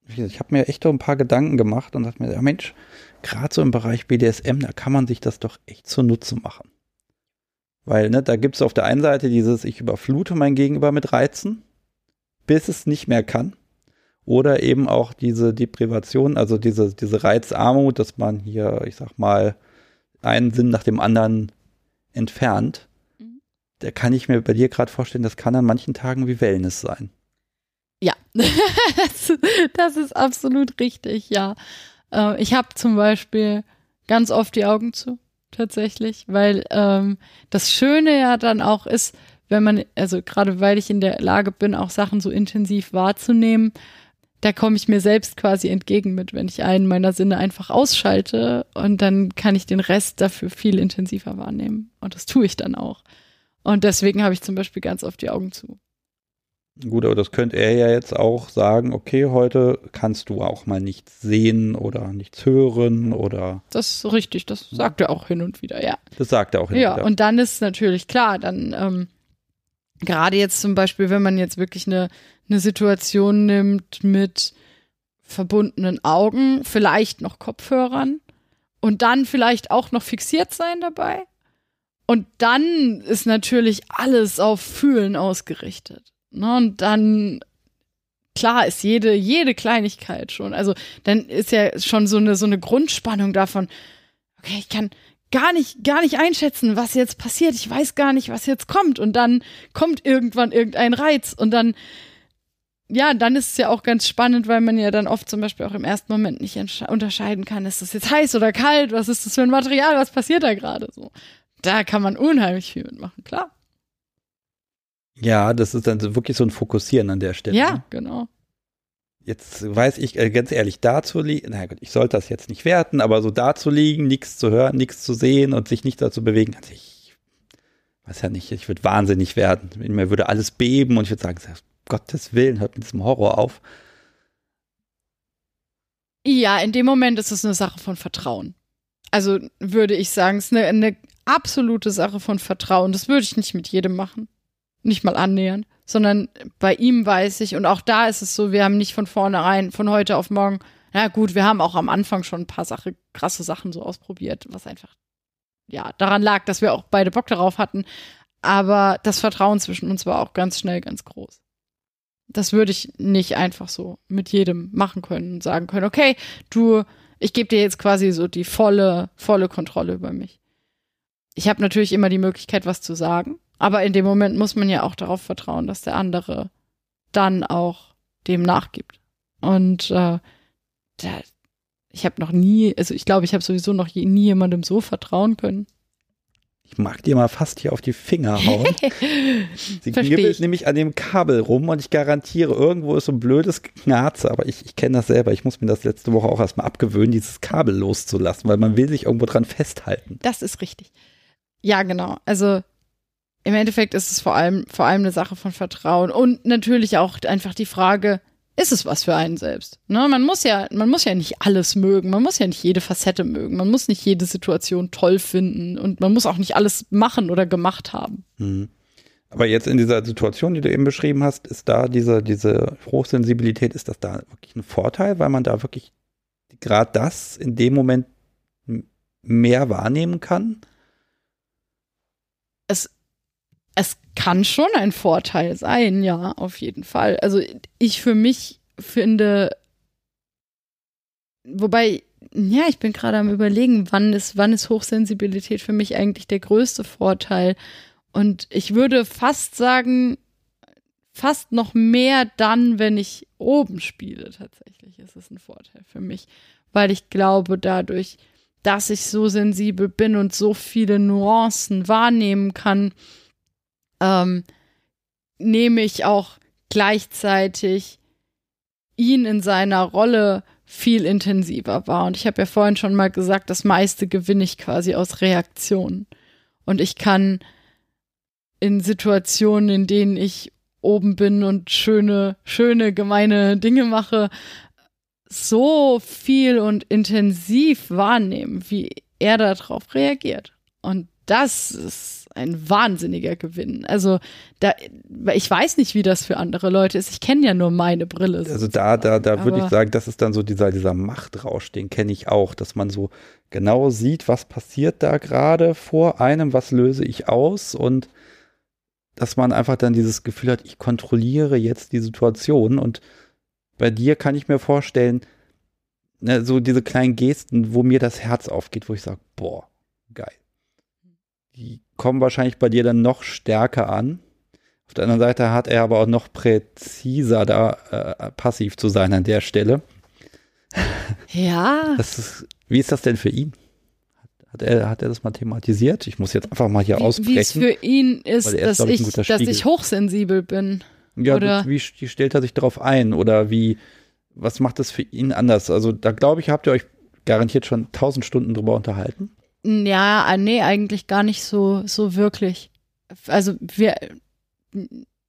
ich habe mir echt so ein paar Gedanken gemacht und dachte mir, ja Mensch, gerade so im Bereich BDSM, da kann man sich das doch echt zunutze machen. Weil, ne, da gibt es auf der einen Seite dieses, ich überflute mein Gegenüber mit Reizen, bis es nicht mehr kann. Oder eben auch diese Deprivation, also diese, diese Reizarmut, dass man hier, ich sag mal, einen Sinn nach dem anderen entfernt. Mhm. Da kann ich mir bei dir gerade vorstellen, das kann an manchen Tagen wie Wellness sein. Ja, das, ist absolut richtig, ja. Äh, ich habe zum Beispiel ganz oft die Augen zu, tatsächlich, weil ähm, das Schöne ja dann auch ist, wenn man, also gerade weil ich in der Lage bin, auch Sachen so intensiv wahrzunehmen, da komme ich mir selbst quasi entgegen mit, wenn ich einen meiner Sinne einfach ausschalte und dann kann ich den Rest dafür viel intensiver wahrnehmen. Und das tue ich dann auch. Und deswegen habe ich zum Beispiel ganz oft die Augen zu. Gut, aber das könnte er ja jetzt auch sagen, okay, heute kannst du auch mal nichts sehen oder nichts hören oder. Das ist richtig, das sagt er auch hin und wieder, ja. Das sagt er auch hin ja, und wieder. Ja, und dann ist natürlich klar, dann ähm, gerade jetzt zum Beispiel, wenn man jetzt wirklich eine, eine Situation nimmt mit verbundenen Augen, vielleicht noch Kopfhörern und dann vielleicht auch noch fixiert sein dabei. Und dann ist natürlich alles auf Fühlen ausgerichtet. Ne? Und dann, klar ist jede, jede Kleinigkeit schon. Also dann ist ja schon so eine, so eine Grundspannung davon, okay, ich kann gar nicht, gar nicht einschätzen, was jetzt passiert. Ich weiß gar nicht, was jetzt kommt. Und dann kommt irgendwann irgendein Reiz und dann, ja, dann ist es ja auch ganz spannend, weil man ja dann oft zum Beispiel auch im ersten Moment nicht unterscheiden kann, ist das jetzt heiß oder kalt, was ist das für ein Material, was passiert da gerade so. Da kann man unheimlich viel mitmachen, klar. Ja, das ist dann wirklich so ein Fokussieren an der Stelle. Ja, ne? genau. Jetzt weiß ich äh, ganz ehrlich, da zu liegen, na gut, ich sollte das jetzt nicht werten, aber so da zu liegen, nichts zu hören, nichts zu sehen und sich nicht dazu bewegen, also ich weiß ja nicht, ich würde wahnsinnig werden. Mir würde alles beben und ich würde sagen, Gottes Willen, hört mit diesem Horror auf. Ja, in dem Moment ist es eine Sache von Vertrauen. Also würde ich sagen, es ist eine, eine absolute Sache von Vertrauen. Das würde ich nicht mit jedem machen nicht mal annähern, sondern bei ihm weiß ich, und auch da ist es so, wir haben nicht von vornherein, von heute auf morgen, na gut, wir haben auch am Anfang schon ein paar Sache, krasse Sachen so ausprobiert, was einfach, ja, daran lag, dass wir auch beide Bock darauf hatten. Aber das Vertrauen zwischen uns war auch ganz schnell ganz groß. Das würde ich nicht einfach so mit jedem machen können und sagen können, okay, du, ich gebe dir jetzt quasi so die volle, volle Kontrolle über mich. Ich habe natürlich immer die Möglichkeit, was zu sagen. Aber in dem Moment muss man ja auch darauf vertrauen, dass der andere dann auch dem nachgibt. Und äh, da, ich habe noch nie, also ich glaube, ich habe sowieso noch nie jemandem so vertrauen können. Ich mag dir mal fast hier auf die Finger hauen. Sie knibbelt nämlich an dem Kabel rum und ich garantiere, irgendwo ist so ein blödes Knarze, aber ich, ich kenne das selber. Ich muss mir das letzte Woche auch erstmal abgewöhnen, dieses Kabel loszulassen, weil man will sich irgendwo dran festhalten. Das ist richtig. Ja, genau. Also im Endeffekt ist es vor allem, vor allem eine Sache von Vertrauen und natürlich auch einfach die Frage, ist es was für einen selbst. Ne? Man muss ja, man muss ja nicht alles mögen, man muss ja nicht jede Facette mögen, man muss nicht jede Situation toll finden und man muss auch nicht alles machen oder gemacht haben. Mhm. Aber jetzt in dieser Situation, die du eben beschrieben hast, ist da diese, diese Hochsensibilität, ist das da wirklich ein Vorteil, weil man da wirklich gerade das in dem Moment mehr wahrnehmen kann? Es, es kann schon ein Vorteil sein, ja, auf jeden Fall. Also ich für mich finde, wobei, ja, ich bin gerade am überlegen, wann ist, wann ist Hochsensibilität für mich eigentlich der größte Vorteil? Und ich würde fast sagen, fast noch mehr dann, wenn ich oben spiele, tatsächlich ist es ein Vorteil für mich, weil ich glaube, dadurch, dass ich so sensibel bin und so viele Nuancen wahrnehmen kann, ähm, nehme ich auch gleichzeitig ihn in seiner Rolle viel intensiver wahr. Und ich habe ja vorhin schon mal gesagt, das meiste gewinne ich quasi aus Reaktionen. Und ich kann in Situationen, in denen ich oben bin und schöne, schöne, gemeine Dinge mache, so viel und intensiv wahrnehmen, wie er darauf reagiert. Und das ist ein wahnsinniger Gewinn. Also da, ich weiß nicht, wie das für andere Leute ist. Ich kenne ja nur meine Brille. Also da, da, da würde ich sagen, das ist dann so dieser, dieser Machtrausch, den kenne ich auch, dass man so genau sieht, was passiert da gerade vor einem, was löse ich aus und dass man einfach dann dieses Gefühl hat, ich kontrolliere jetzt die Situation und bei dir kann ich mir vorstellen, ne, so diese kleinen Gesten, wo mir das Herz aufgeht, wo ich sage, boah, geil die kommen wahrscheinlich bei dir dann noch stärker an. Auf der anderen Seite hat er aber auch noch präziser da äh, passiv zu sein an der Stelle. Ja. Ist, wie ist das denn für ihn? Hat er, hat er das mal thematisiert? Ich muss jetzt einfach mal hier wie, aussprechen. Wie es für ihn ist, ist dass, ich, dass ich hochsensibel bin. Ja, oder? wie, stellt er sich darauf ein? Oder wie, was macht das für ihn anders? Also da glaube ich, habt ihr euch garantiert schon tausend Stunden drüber unterhalten. Ja, äh, nee, eigentlich gar nicht so, so wirklich. Also wir,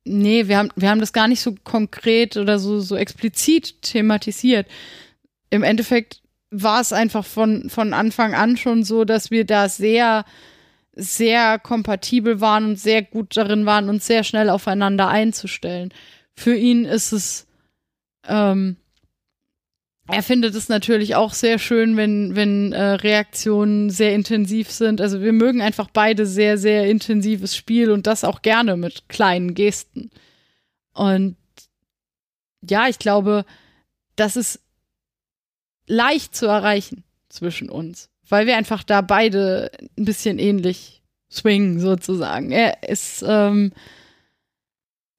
nee, wir haben, wir haben das gar nicht so konkret oder so, so explizit thematisiert. Im Endeffekt war es einfach von, von Anfang an schon so, dass wir da sehr, sehr kompatibel waren und sehr gut darin waren, uns sehr schnell aufeinander einzustellen. Für ihn ist es, ähm, er findet es natürlich auch sehr schön, wenn, wenn äh, Reaktionen sehr intensiv sind. Also wir mögen einfach beide sehr, sehr intensives Spiel und das auch gerne mit kleinen Gesten. Und ja, ich glaube, das ist leicht zu erreichen zwischen uns, weil wir einfach da beide ein bisschen ähnlich swingen sozusagen. Er ist ähm,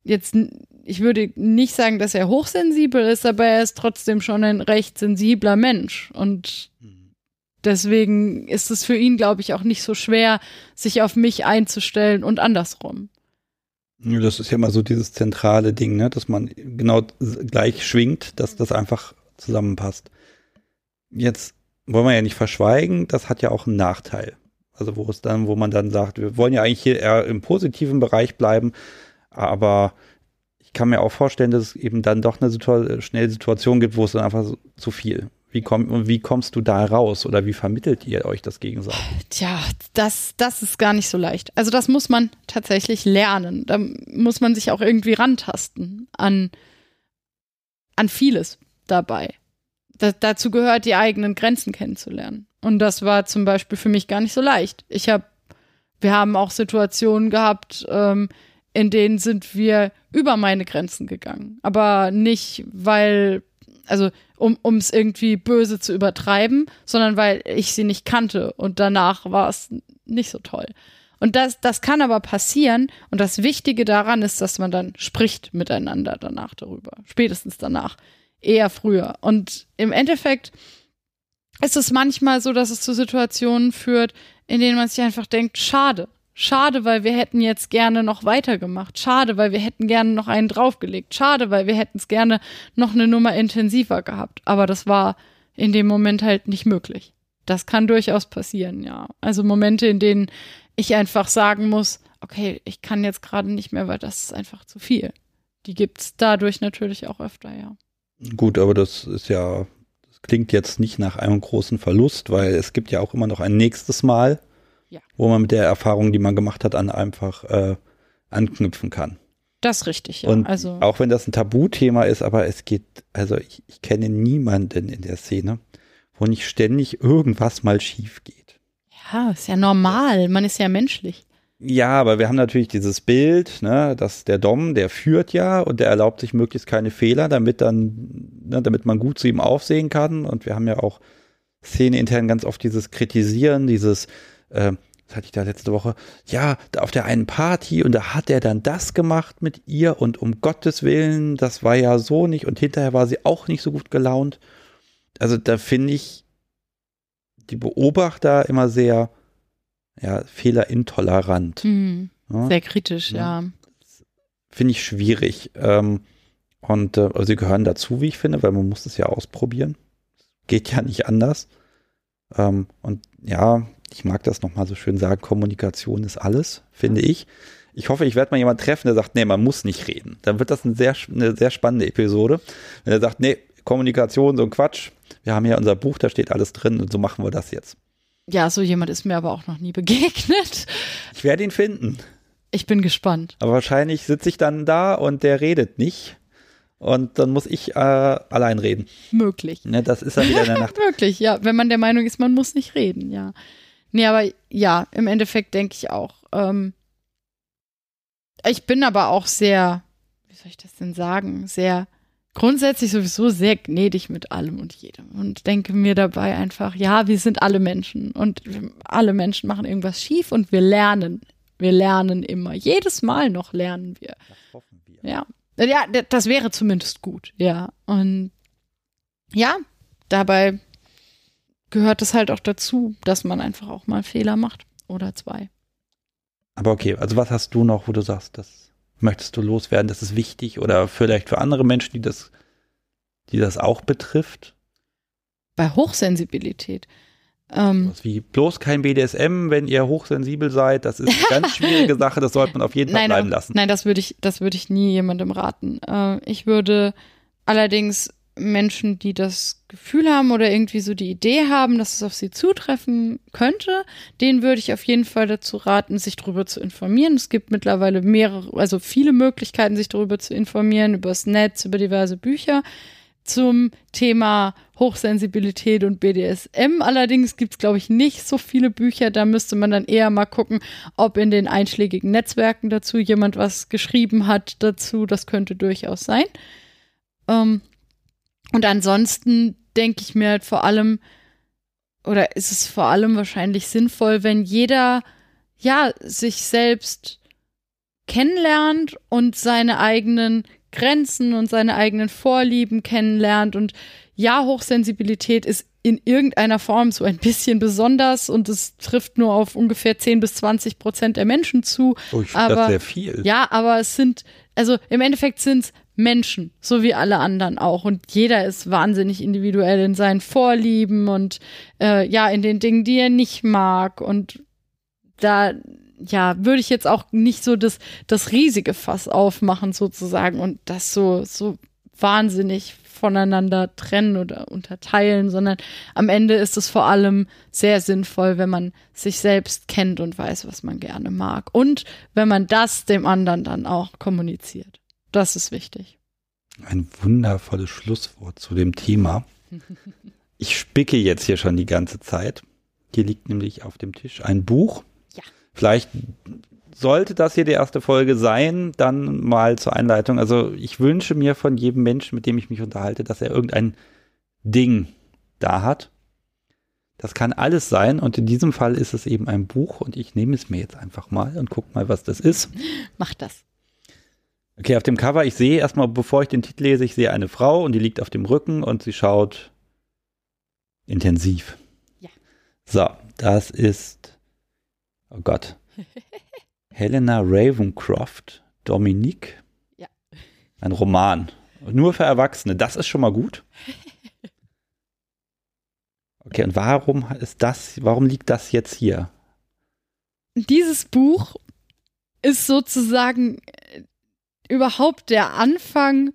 jetzt ich würde nicht sagen, dass er hochsensibel ist, aber er ist trotzdem schon ein recht sensibler Mensch. Und deswegen ist es für ihn, glaube ich, auch nicht so schwer, sich auf mich einzustellen und andersrum. Das ist ja immer so dieses zentrale Ding, ne? dass man genau gleich schwingt, dass das einfach zusammenpasst. Jetzt wollen wir ja nicht verschweigen, das hat ja auch einen Nachteil. Also wo es dann, wo man dann sagt, wir wollen ja eigentlich hier eher im positiven Bereich bleiben, aber ich kann mir auch vorstellen, dass es eben dann doch eine Situ schnell Situation gibt, wo es dann einfach so, zu viel. Wie, komm, wie kommst du da raus oder wie vermittelt ihr euch das gegenseitig? Tja, das, das ist gar nicht so leicht. Also das muss man tatsächlich lernen. Da muss man sich auch irgendwie rantasten an, an vieles dabei. Da, dazu gehört, die eigenen Grenzen kennenzulernen. Und das war zum Beispiel für mich gar nicht so leicht. Ich habe, wir haben auch Situationen gehabt, ähm, in denen sind wir über meine Grenzen gegangen. Aber nicht, weil, also um es irgendwie böse zu übertreiben, sondern weil ich sie nicht kannte und danach war es nicht so toll. Und das, das kann aber passieren und das Wichtige daran ist, dass man dann spricht miteinander danach darüber, spätestens danach. Eher früher. Und im Endeffekt ist es manchmal so, dass es zu Situationen führt, in denen man sich einfach denkt, schade. Schade, weil wir hätten jetzt gerne noch weitergemacht. Schade, weil wir hätten gerne noch einen draufgelegt. Schade, weil wir hätten es gerne noch eine Nummer intensiver gehabt. Aber das war in dem Moment halt nicht möglich. Das kann durchaus passieren, ja. Also Momente, in denen ich einfach sagen muss, okay, ich kann jetzt gerade nicht mehr, weil das ist einfach zu viel. Die gibt es dadurch natürlich auch öfter, ja. Gut, aber das ist ja, das klingt jetzt nicht nach einem großen Verlust, weil es gibt ja auch immer noch ein nächstes Mal, ja. wo man mit der Erfahrung, die man gemacht hat, an einfach äh, anknüpfen kann. Das ist richtig, ja. Und also auch wenn das ein Tabuthema ist, aber es geht, also ich, ich kenne niemanden in der Szene, wo nicht ständig irgendwas mal schief geht. Ja, ist ja normal. Man ist ja menschlich. Ja, aber wir haben natürlich dieses Bild, ne, dass der Dom, der führt ja und der erlaubt sich möglichst keine Fehler, damit dann, ne, damit man gut zu ihm aufsehen kann. Und wir haben ja auch Szene intern ganz oft dieses Kritisieren, dieses, äh, was hatte ich da letzte Woche? Ja, auf der einen Party und da hat er dann das gemacht mit ihr und um Gottes Willen, das war ja so nicht und hinterher war sie auch nicht so gut gelaunt. Also da finde ich die Beobachter immer sehr ja, fehlerintolerant. Mhm. Ja? Sehr kritisch, ja. ja. Finde ich schwierig. Ähm, und äh, also sie gehören dazu, wie ich finde, weil man muss es ja ausprobieren. Geht ja nicht anders. Ähm, und ja, ich mag das nochmal so schön sagen, Kommunikation ist alles, finde ich. Ich hoffe, ich werde mal jemanden treffen, der sagt, nee, man muss nicht reden. Dann wird das eine sehr, eine sehr spannende Episode. Wenn er sagt, nee, Kommunikation, so ein Quatsch. Wir haben hier unser Buch, da steht alles drin und so machen wir das jetzt. Ja, so jemand ist mir aber auch noch nie begegnet. Ich werde ihn finden. Ich bin gespannt. Aber wahrscheinlich sitze ich dann da und der redet nicht. Und dann muss ich äh, allein reden. Möglich. Ne, das ist ja wieder in der Nacht. Möglich, ja. Wenn man der Meinung ist, man muss nicht reden, ja. Nee, aber ja, im Endeffekt denke ich auch. Ähm, ich bin aber auch sehr, wie soll ich das denn sagen, sehr grundsätzlich sowieso sehr gnädig mit allem und jedem und denke mir dabei einfach, ja, wir sind alle Menschen und alle Menschen machen irgendwas schief und wir lernen. Wir lernen immer. Jedes Mal noch lernen wir. Das hoffen wir. Ja. Ja, das wäre zumindest gut, ja. Und ja, dabei gehört es halt auch dazu, dass man einfach auch mal Fehler macht oder zwei. Aber okay, also was hast du noch, wo du sagst, das möchtest du loswerden, das ist wichtig oder vielleicht für andere Menschen, die das, die das auch betrifft? Bei Hochsensibilität. Ähm, wie bloß kein BDSM, wenn ihr hochsensibel seid, das ist eine ganz schwierige Sache, das sollte man auf jeden Fall nein, bleiben lassen. Nein, das würde ich, das würde ich nie jemandem raten. Äh, ich würde allerdings Menschen, die das Gefühl haben oder irgendwie so die Idee haben, dass es auf sie zutreffen könnte, denen würde ich auf jeden Fall dazu raten, sich darüber zu informieren. Es gibt mittlerweile mehrere, also viele Möglichkeiten, sich darüber zu informieren, über das Netz, über diverse Bücher zum Thema Hochsensibilität und BDSM. Allerdings gibt es, glaube ich, nicht so viele Bücher. Da müsste man dann eher mal gucken, ob in den einschlägigen Netzwerken dazu jemand was geschrieben hat dazu. Das könnte durchaus sein. Ähm, und ansonsten denke ich mir halt vor allem, oder ist es vor allem wahrscheinlich sinnvoll, wenn jeder ja sich selbst kennenlernt und seine eigenen Grenzen und seine eigenen Vorlieben kennenlernt und ja, Hochsensibilität ist in irgendeiner Form so ein bisschen besonders und es trifft nur auf ungefähr 10 bis 20 Prozent der Menschen zu. Oh, ich finde das sehr viel. Ja, aber es sind, also im Endeffekt sind es Menschen, so wie alle anderen auch. Und jeder ist wahnsinnig individuell in seinen Vorlieben und äh, ja, in den Dingen, die er nicht mag. Und da, ja, würde ich jetzt auch nicht so das, das riesige Fass aufmachen, sozusagen, und das so, so wahnsinnig voneinander trennen oder unterteilen, sondern am Ende ist es vor allem sehr sinnvoll, wenn man sich selbst kennt und weiß, was man gerne mag. Und wenn man das dem anderen dann auch kommuniziert. Das ist wichtig. Ein wundervolles Schlusswort zu dem Thema. Ich spicke jetzt hier schon die ganze Zeit. Hier liegt nämlich auf dem Tisch ein Buch. Ja. Vielleicht sollte das hier die erste Folge sein, dann mal zur Einleitung. Also ich wünsche mir von jedem Menschen, mit dem ich mich unterhalte, dass er irgendein Ding da hat. Das kann alles sein und in diesem Fall ist es eben ein Buch und ich nehme es mir jetzt einfach mal und guck mal, was das ist. Mach das. Okay, auf dem Cover, ich sehe erstmal, bevor ich den Titel lese, ich sehe eine Frau und die liegt auf dem Rücken und sie schaut intensiv. Ja. So, das ist, oh Gott, Helena Ravencroft, Dominique. Ja. Ein Roman. Nur für Erwachsene, das ist schon mal gut. Okay, und warum ist das, warum liegt das jetzt hier? Dieses Buch ist sozusagen überhaupt der Anfang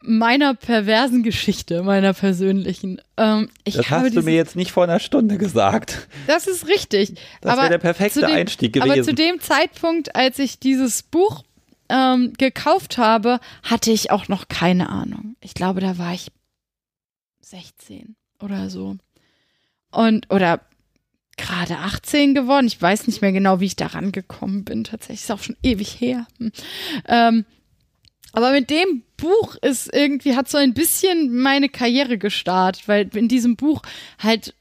meiner perversen Geschichte, meiner persönlichen. Ähm, ich das habe hast du mir jetzt nicht vor einer Stunde gesagt. Das ist richtig. Das wäre der perfekte dem- Einstieg gewesen. Aber zu dem Zeitpunkt, als ich dieses Buch ähm, gekauft habe, hatte ich auch noch keine Ahnung. Ich glaube, da war ich 16 oder so. Und, oder gerade 18 geworden. Ich weiß nicht mehr genau, wie ich da rangekommen bin. Tatsächlich ist auch schon ewig her. Hm. Ähm, aber mit dem Buch ist irgendwie, hat so ein bisschen meine Karriere gestartet, weil in diesem Buch halt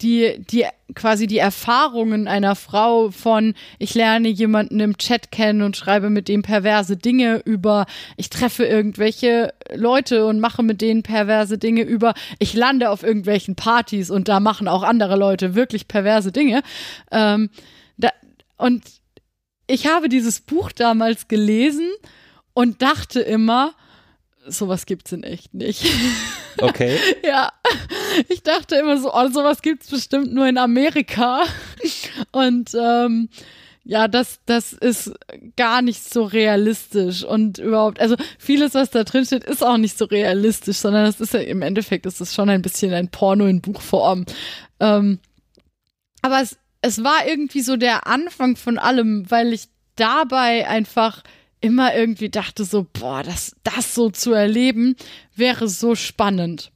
die, die quasi die Erfahrungen einer Frau von, ich lerne jemanden im Chat kennen und schreibe mit dem perverse Dinge über, ich treffe irgendwelche Leute und mache mit denen perverse Dinge über, ich lande auf irgendwelchen Partys und da machen auch andere Leute wirklich perverse Dinge. Ähm, da, und ich habe dieses Buch damals gelesen und dachte immer, sowas gibt's in echt nicht. okay. Ja, ich dachte immer so, oh, sowas gibt's bestimmt nur in Amerika. Und ähm, ja, das, das ist gar nicht so realistisch und überhaupt, also vieles, was da drin steht, ist auch nicht so realistisch, sondern es ist ja im Endeffekt, ist es schon ein bisschen ein Porno in Buchform. Ähm, aber es, es war irgendwie so der Anfang von allem, weil ich dabei einfach immer irgendwie dachte so, boah, das, das so zu erleben, wäre so spannend.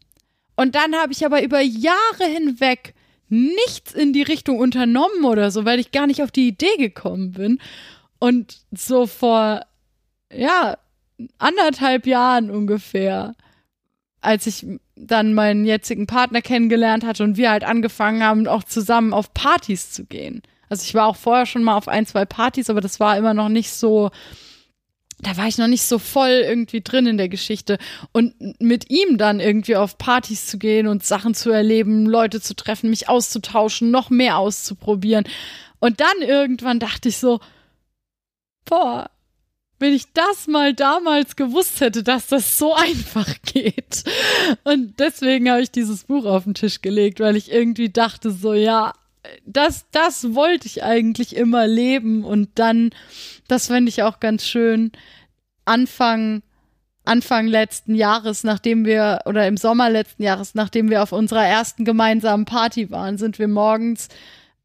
Und dann habe ich aber über Jahre hinweg nichts in die Richtung unternommen oder so, weil ich gar nicht auf die Idee gekommen bin. Und so vor, ja, anderthalb Jahren ungefähr, als ich dann meinen jetzigen Partner kennengelernt hatte und wir halt angefangen haben, auch zusammen auf Partys zu gehen. Also ich war auch vorher schon mal auf ein, zwei Partys, aber das war immer noch nicht so, da war ich noch nicht so voll irgendwie drin in der Geschichte. Und mit ihm dann irgendwie auf Partys zu gehen und Sachen zu erleben, Leute zu treffen, mich auszutauschen, noch mehr auszuprobieren. Und dann irgendwann dachte ich so, boah, wenn ich das mal damals gewusst hätte, dass das so einfach geht. Und deswegen habe ich dieses Buch auf den Tisch gelegt, weil ich irgendwie dachte so, ja, das, das wollte ich eigentlich immer leben und dann, das fände ich auch ganz schön, Anfang, Anfang letzten Jahres, nachdem wir, oder im Sommer letzten Jahres, nachdem wir auf unserer ersten gemeinsamen Party waren, sind wir morgens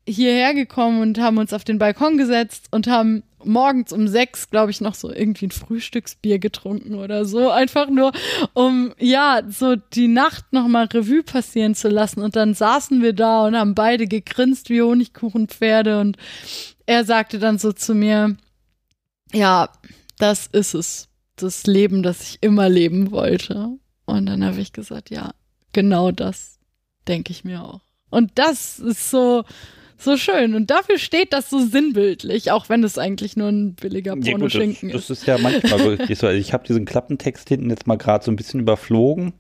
hierher gekommen und haben uns auf den Balkon gesetzt und haben morgens um sechs, glaube ich, noch so irgendwie ein Frühstücksbier getrunken oder so. Einfach nur, um ja, so die Nacht nochmal Revue passieren zu lassen. Und dann saßen wir da und haben beide gegrinst wie Honigkuchenpferde. Und er sagte dann so zu mir, ja, das ist es. Das Leben, das ich immer leben wollte. Und dann habe ich gesagt, ja, genau das denke ich mir auch. Und das ist so, so schön. Und dafür steht das so sinnbildlich, auch wenn es eigentlich nur ein billiger Ja, Pornoschinken das, ist. das ist ja manchmal wirklich so. Also ich habe diesen Klappentext hinten jetzt mal gerade so ein bisschen überflogen.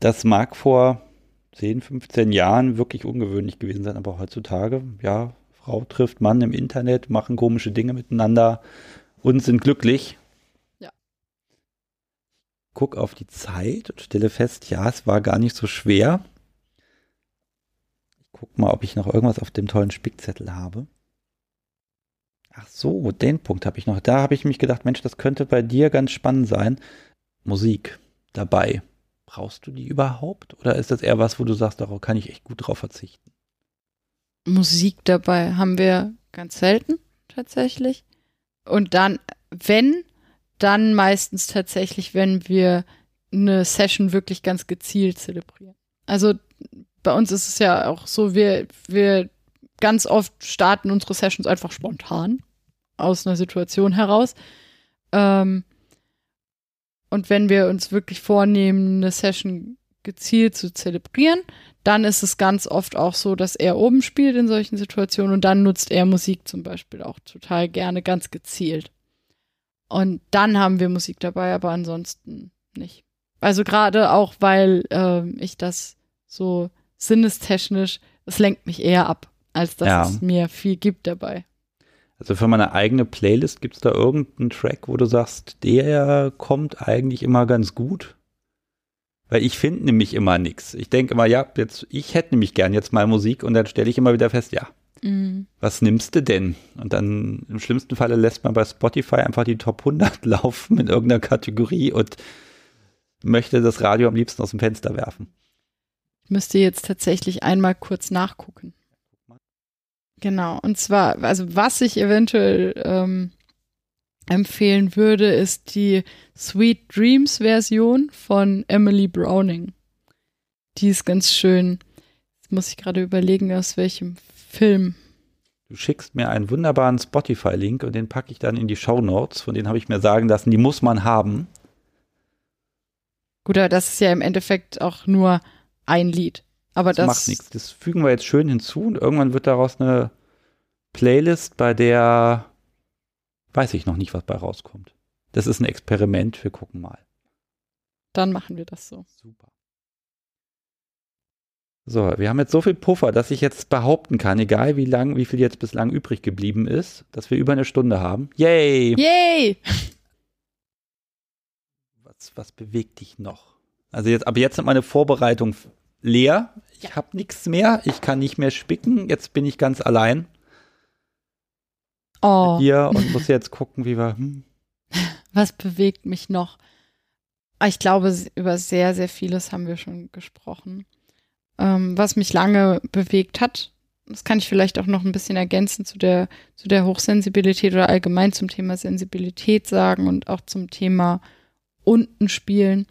Das mag vor 10, 15 Jahren wirklich ungewöhnlich gewesen sein, aber heutzutage, ja, Frau trifft Mann im Internet, machen komische Dinge miteinander und sind glücklich. Ja. Guck auf die Zeit und stelle fest, ja, es war gar nicht so schwer. Guck mal, ob ich noch irgendwas auf dem tollen Spickzettel habe. Ach so, den Punkt habe ich noch. Da habe ich mich gedacht, Mensch, das könnte bei dir ganz spannend sein. Musik dabei. Brauchst du die überhaupt? Oder ist das eher was, wo du sagst, darauf kann ich echt gut drauf verzichten? Musik dabei haben wir ganz selten tatsächlich. Und dann, wenn, dann meistens tatsächlich, wenn wir eine Session wirklich ganz gezielt zelebrieren. Also bei uns ist es ja auch so, wir, wir ganz oft starten unsere Sessions einfach spontan aus einer Situation heraus. Ähm, und wenn wir uns wirklich vornehmen, eine Session gezielt zu zelebrieren, dann ist es ganz oft auch so, dass er oben spielt in solchen Situationen und dann nutzt er Musik zum Beispiel auch total gerne ganz gezielt. Und dann haben wir Musik dabei, aber ansonsten nicht. Also gerade auch, weil äh, ich das so sinnestechnisch, es lenkt mich eher ab, als dass Ja. es mir viel gibt dabei. Also für meine eigene Playlist gibt es da irgendeinen Track, wo du sagst, der kommt eigentlich immer ganz gut? Weil ich finde nämlich immer nichts. Ich denke immer, ja, jetzt, ich hätte nämlich gern jetzt mal Musik und dann stelle ich immer wieder fest, ja, Mhm. was nimmst du denn? Und dann im schlimmsten Falle lässt man bei Spotify einfach die Top 100 laufen in irgendeiner Kategorie und möchte das Radio am liebsten aus dem Fenster werfen. Ich müsste jetzt tatsächlich einmal kurz nachgucken. Genau, und zwar, also was ich eventuell ähm, empfehlen würde, ist die Sweet Dreams Version von Emily Browning. Die ist ganz schön. Jetzt muss ich gerade überlegen, aus welchem Film. Du schickst mir einen wunderbaren Spotify-Link und den packe ich dann in die Show Notes. Von denen habe ich mir sagen lassen, die muss man haben. Gut, aber das ist ja im Endeffekt auch nur ein Lied. Aber Das, das, macht nichts. Das fügen wir jetzt schön hinzu und irgendwann wird daraus eine Playlist, bei der weiß ich noch nicht, was bei rauskommt. Das ist ein Experiment, wir gucken mal. dann machen wir das so. Super. So, wir haben jetzt so viel Puffer, dass ich jetzt behaupten kann, egal wie lang, wie viel jetzt bislang übrig geblieben ist, dass wir über eine Stunde haben. Yay! Yay! Was, was bewegt dich noch? Also jetzt, aber jetzt sind meine Vorbereitung leer. Ich habe nichts mehr. Ich kann nicht mehr spicken. Jetzt bin ich ganz allein Oh. dir und muss jetzt gucken, wie wir. Hm. Was bewegt mich noch? Ah, Ich glaube, über sehr, sehr vieles haben wir schon gesprochen. Ähm, was mich lange bewegt hat, das kann ich vielleicht auch noch ein bisschen ergänzen zu der, zu der Hochsensibilität oder allgemein zum Thema Sensibilität sagen und auch zum Thema unten spielen,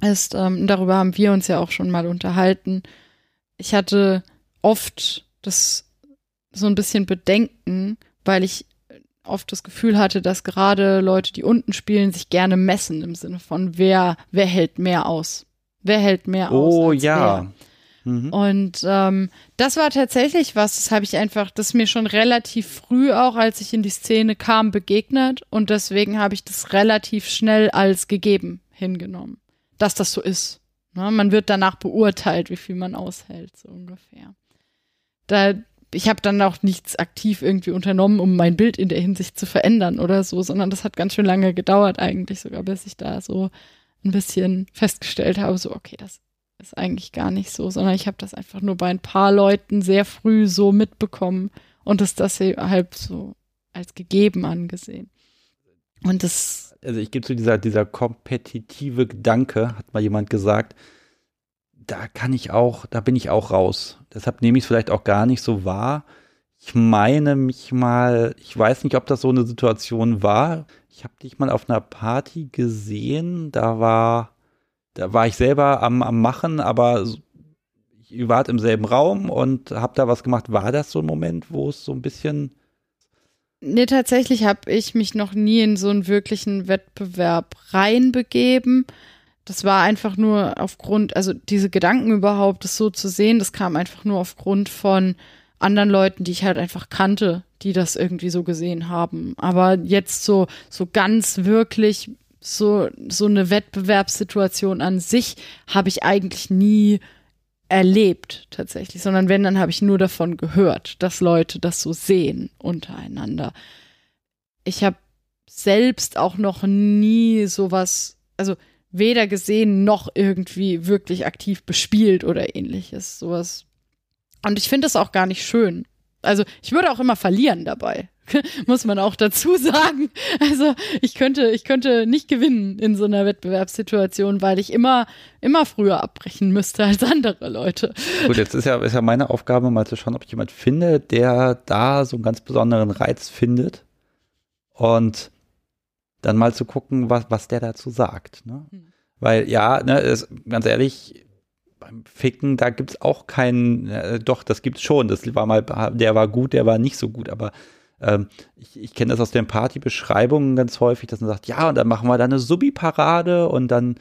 ist, ähm, darüber haben wir uns ja auch schon mal unterhalten. Ich hatte oft das so ein bisschen Bedenken, weil ich oft das Gefühl hatte, dass gerade Leute, die unten spielen, sich gerne messen im Sinne von wer, wer hält mehr aus. Wer hält mehr aus? Oh ja. Wer. Mhm. Und ähm, das war tatsächlich was, das habe ich einfach, das mir schon relativ früh auch, als ich in die Szene kam, begegnet. Und deswegen habe ich das relativ schnell als gegeben hingenommen, dass das so ist. Ne? Man wird danach beurteilt, wie viel man aushält, so ungefähr. Da, ich habe dann auch nichts aktiv irgendwie unternommen, um mein Bild in der Hinsicht zu verändern oder so, sondern das hat ganz schön lange gedauert eigentlich sogar, bis ich da so ein bisschen festgestellt habe, so okay, das ist eigentlich gar nicht so, sondern ich habe das einfach nur bei ein paar Leuten sehr früh so mitbekommen und ist das halt so als gegeben angesehen. Und das, Also ich gebe zu dieser, dieser kompetitive Gedanke, hat mal jemand gesagt, da kann ich auch, da bin ich auch raus. Deshalb nehme ich es vielleicht auch gar nicht so wahr. Ich meine mich mal, ich weiß nicht, ob das so eine Situation war. Ich habe dich mal auf einer Party gesehen, da war, da war ich selber am, am Machen, aber ihr wart im selben Raum und habt da was gemacht. War das so ein Moment, wo es so ein bisschen nee, tatsächlich habe ich mich noch nie in so einen wirklichen Wettbewerb reinbegeben. Das war einfach nur aufgrund, also diese Gedanken überhaupt, das so zu sehen, das kam einfach nur aufgrund von anderen Leuten, die ich halt einfach kannte, die das irgendwie so gesehen haben. Aber jetzt so, so ganz wirklich so, so eine Wettbewerbssituation an sich habe ich eigentlich nie erlebt tatsächlich, sondern wenn, dann habe ich nur davon gehört, dass Leute das so sehen untereinander. Ich habe selbst auch noch nie sowas, also weder gesehen noch irgendwie wirklich aktiv bespielt oder ähnliches. Sowas. Und ich finde das auch gar nicht schön. Also ich würde auch immer verlieren dabei. Muss man auch dazu sagen. Also ich könnte, ich könnte nicht gewinnen in so einer Wettbewerbssituation, weil ich immer, immer früher abbrechen müsste als andere Leute. Gut, jetzt ist ja, ist ja meine Aufgabe, mal zu schauen, ob ich jemand finde, der da so einen ganz besonderen Reiz findet. Und dann mal zu gucken, was, was der dazu sagt. Ne? Hm. Weil ja, ne, ist, ganz ehrlich, beim Ficken, da gibt's auch keinen, äh, doch, das gibt's schon. Das war mal, der war gut, der war nicht so gut, aber ähm, ich, ich kenne das aus den Partybeschreibungen ganz häufig, dass man sagt, ja, und dann machen wir da eine Subi-Parade und dann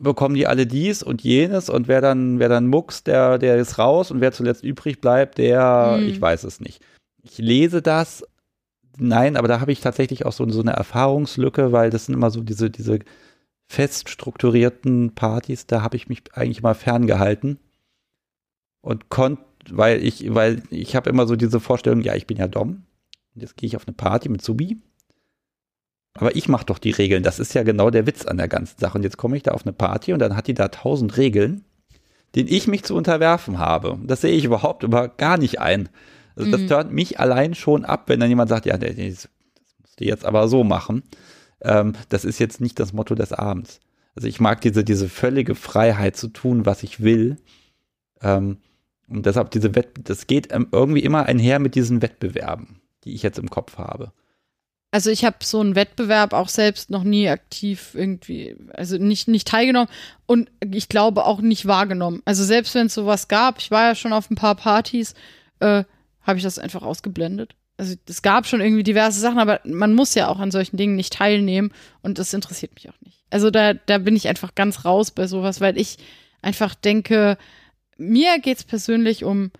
bekommen die alle dies und jenes und wer dann, wer dann mucks, der, der ist raus und wer zuletzt übrig bleibt, der, Hm. ich weiß es nicht. Ich lese das, nein, aber da habe ich tatsächlich auch so, so eine Erfahrungslücke, weil das sind immer so diese, diese fest strukturierten Partys, da habe ich mich eigentlich mal ferngehalten und konnte, weil ich, weil ich habe immer so diese Vorstellung, ja, ich bin ja Dom. Und jetzt gehe ich auf eine Party mit Subi. Aber ich mache doch die Regeln. Das ist ja genau der Witz an der ganzen Sache. Und jetzt komme ich da auf eine Party und dann hat die da tausend Regeln, denen ich mich zu unterwerfen habe. Das sehe ich überhaupt über gar nicht ein. Also das mhm. turnt mich allein schon ab, wenn dann jemand sagt, ja, das musst du jetzt aber so machen. Ähm, das ist jetzt nicht das Motto des Abends. Also ich mag diese, diese völlige Freiheit zu tun, was ich will. Ähm, und deshalb diese Wett das geht ähm, irgendwie immer einher mit diesen Wettbewerben, die ich jetzt im Kopf habe. Also ich habe so einen Wettbewerb auch selbst noch nie aktiv irgendwie, also nicht, nicht teilgenommen und ich glaube auch nicht wahrgenommen. Also selbst wenn es sowas gab, ich war ja schon auf ein paar Partys, äh, habe ich das einfach ausgeblendet. Also es gab schon irgendwie diverse Sachen, aber man muss ja auch an solchen Dingen nicht teilnehmen und das interessiert mich auch nicht. Also da, da bin ich einfach ganz raus bei sowas, weil ich einfach denke, mir geht's persönlich um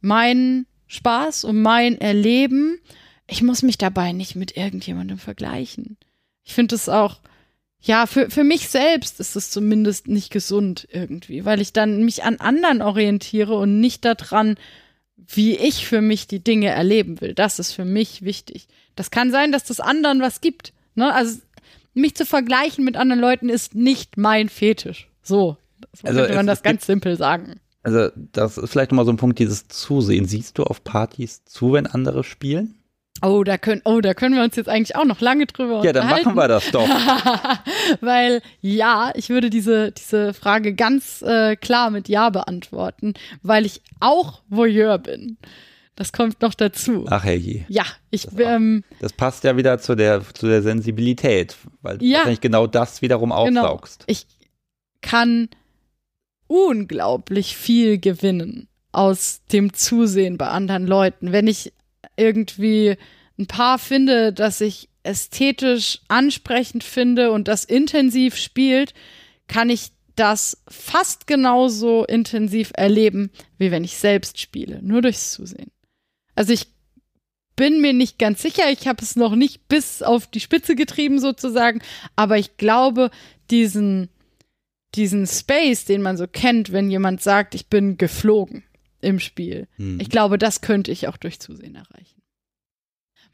meinen Spaß, um mein Erleben. Ich muss mich dabei nicht mit irgendjemandem vergleichen. Ich finde es auch, ja, für, für mich selbst ist es zumindest nicht gesund irgendwie, weil ich dann mich an anderen orientiere und nicht daran, wie ich für mich die Dinge erleben will. Das ist für mich wichtig. Das kann sein, dass das anderen was gibt. Ne? Also mich zu vergleichen mit anderen Leuten ist nicht mein Fetisch. So, so also könnte man das ganz simpel sagen. Also, das ist vielleicht nochmal so ein Punkt, dieses Zusehen. Siehst du auf Partys zu, wenn andere spielen? Oh, da können, oh, da können wir uns jetzt eigentlich auch noch lange drüber Ja, dann machen wir das doch. Weil ja, ich würde diese, diese Frage ganz äh, klar mit Ja beantworten, weil ich auch Voyeur bin. Das kommt noch dazu. Ach herrje. Ja, ich das, ähm, das passt ja wieder zu der, zu der Sensibilität, weil du ja, wahrscheinlich genau das wiederum genau. aufsaugst. Genau. Ich kann unglaublich viel gewinnen aus dem Zusehen bei anderen Leuten. Wenn ich irgendwie ein Paar finde, das ich ästhetisch ansprechend finde und das intensiv spielt, kann ich das fast genauso intensiv erleben, wie wenn ich selbst spiele, nur durchs Zusehen. Also ich bin mir nicht ganz sicher, ich habe es noch nicht bis auf die Spitze getrieben sozusagen, aber ich glaube, diesen diesen Space, den man so kennt, wenn jemand sagt, ich bin geflogen im Spiel. Hm. Ich glaube, das könnte ich auch durch Zusehen erreichen.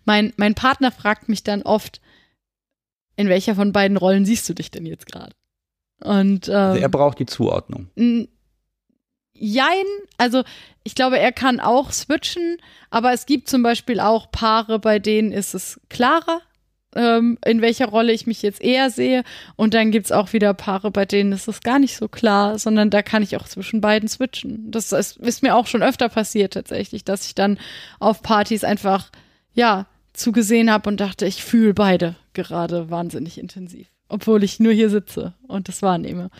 Mein, mein Partner fragt mich dann oft, in welcher von beiden Rollen siehst du dich denn jetzt gerade? Und ähm, also er braucht die Zuordnung. Jein, also ich glaube, er kann auch switchen, aber es gibt zum Beispiel auch Paare, bei denen ist es klarer, ähm, in welcher Rolle ich mich jetzt eher sehe. Und dann gibt es auch wieder Paare, bei denen ist es gar nicht so klar, sondern da kann ich auch zwischen beiden switchen. Das ist, ist mir auch schon öfter passiert tatsächlich, dass ich dann auf Partys einfach, ja, zugesehen habe und dachte, ich fühle beide gerade wahnsinnig intensiv. Obwohl ich nur hier sitze und das wahrnehme.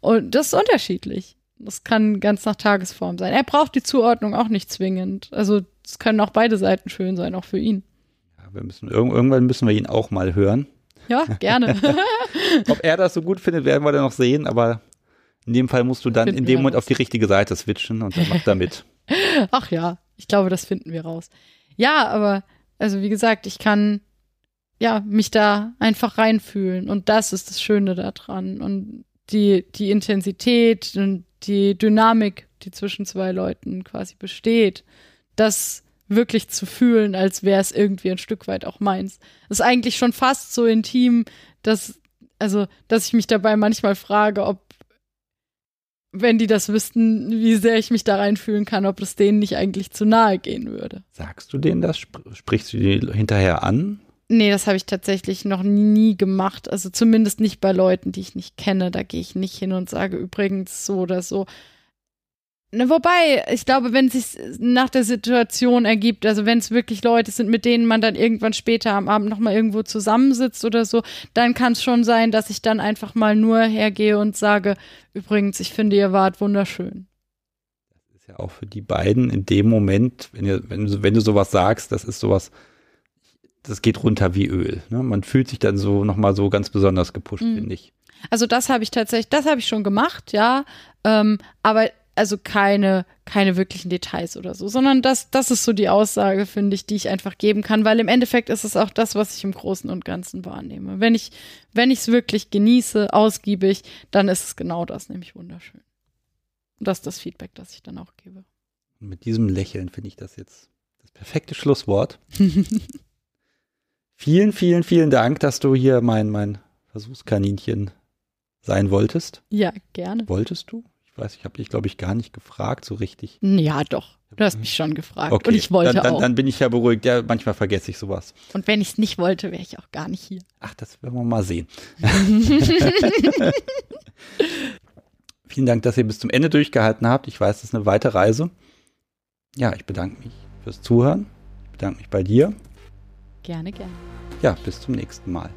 Und das ist unterschiedlich. Das kann ganz nach Tagesform sein. Er braucht die Zuordnung auch nicht zwingend. Also es können auch beide Seiten schön sein, auch für ihn wir müssen, irgendwann müssen wir ihn auch mal hören. Ja, gerne. Ob er das so gut findet, werden wir dann noch sehen, aber in dem Fall musst du dann in dem Moment raus. auf die richtige Seite switchen und dann macht er mit. Ach ja, ich glaube, das finden wir raus. Ja, aber, also wie gesagt, ich kann ja mich da einfach reinfühlen und das ist das Schöne daran und die, die Intensität und die Dynamik, die zwischen zwei Leuten quasi besteht, das wirklich zu fühlen, als wäre es irgendwie ein Stück weit auch meins. Das ist eigentlich schon fast so intim, dass, also, dass ich mich dabei manchmal frage, ob, wenn die das wüssten, wie sehr ich mich da reinfühlen kann, ob es denen nicht eigentlich zu nahe gehen würde. Sagst du denen das? Sprichst du die hinterher an? Nee, das habe ich tatsächlich noch nie gemacht. Also zumindest nicht bei Leuten, die ich nicht kenne. Da gehe ich nicht hin und sage übrigens so oder so. Ne, wobei, ich glaube, wenn es sich nach der Situation ergibt, also wenn es wirklich Leute sind, mit denen man dann irgendwann später am Abend nochmal irgendwo zusammensitzt oder so, dann kann es schon sein, dass ich dann einfach mal nur hergehe und sage, übrigens, ich finde, ihr wart wunderschön. Das ist ja auch für die beiden in dem Moment, wenn, ihr, wenn, du, wenn du sowas sagst, das ist sowas, das geht runter wie Öl. Ne? Man fühlt sich dann so nochmal so ganz besonders gepusht, mhm. finde ich. Also das habe ich tatsächlich, das habe ich schon gemacht, ja. Ähm, aber also keine, keine wirklichen Details oder so, sondern das, das ist so die Aussage, finde ich, die ich einfach geben kann, weil im Endeffekt ist es auch das, was ich im Großen und Ganzen wahrnehme. Wenn ich, wenn ich es wirklich genieße, ausgiebig, dann ist es genau das, nämlich wunderschön. Und das ist das Feedback, das ich dann auch gebe. Und mit diesem Lächeln finde ich das jetzt das perfekte Schlusswort. vielen, vielen, vielen Dank, dass du hier mein, mein Versuchskaninchen sein wolltest. Ja, gerne. Wolltest du? Ich weiß, ich habe dich, glaube ich, gar nicht gefragt so richtig. Ja, doch. Du hast mich schon gefragt. Okay. Und ich wollte dann, dann, auch. Dann bin ich ja beruhigt. Ja, manchmal vergesse ich sowas. Und wenn ich es nicht wollte, wäre ich auch gar nicht hier. Ach, das werden wir mal sehen. Vielen Dank, dass ihr bis zum Ende durchgehalten habt. Ich weiß, das ist eine weite Reise. Ja, ich bedanke mich fürs Zuhören. Ich bedanke mich bei dir. Gerne, gerne. Ja, bis zum nächsten Mal.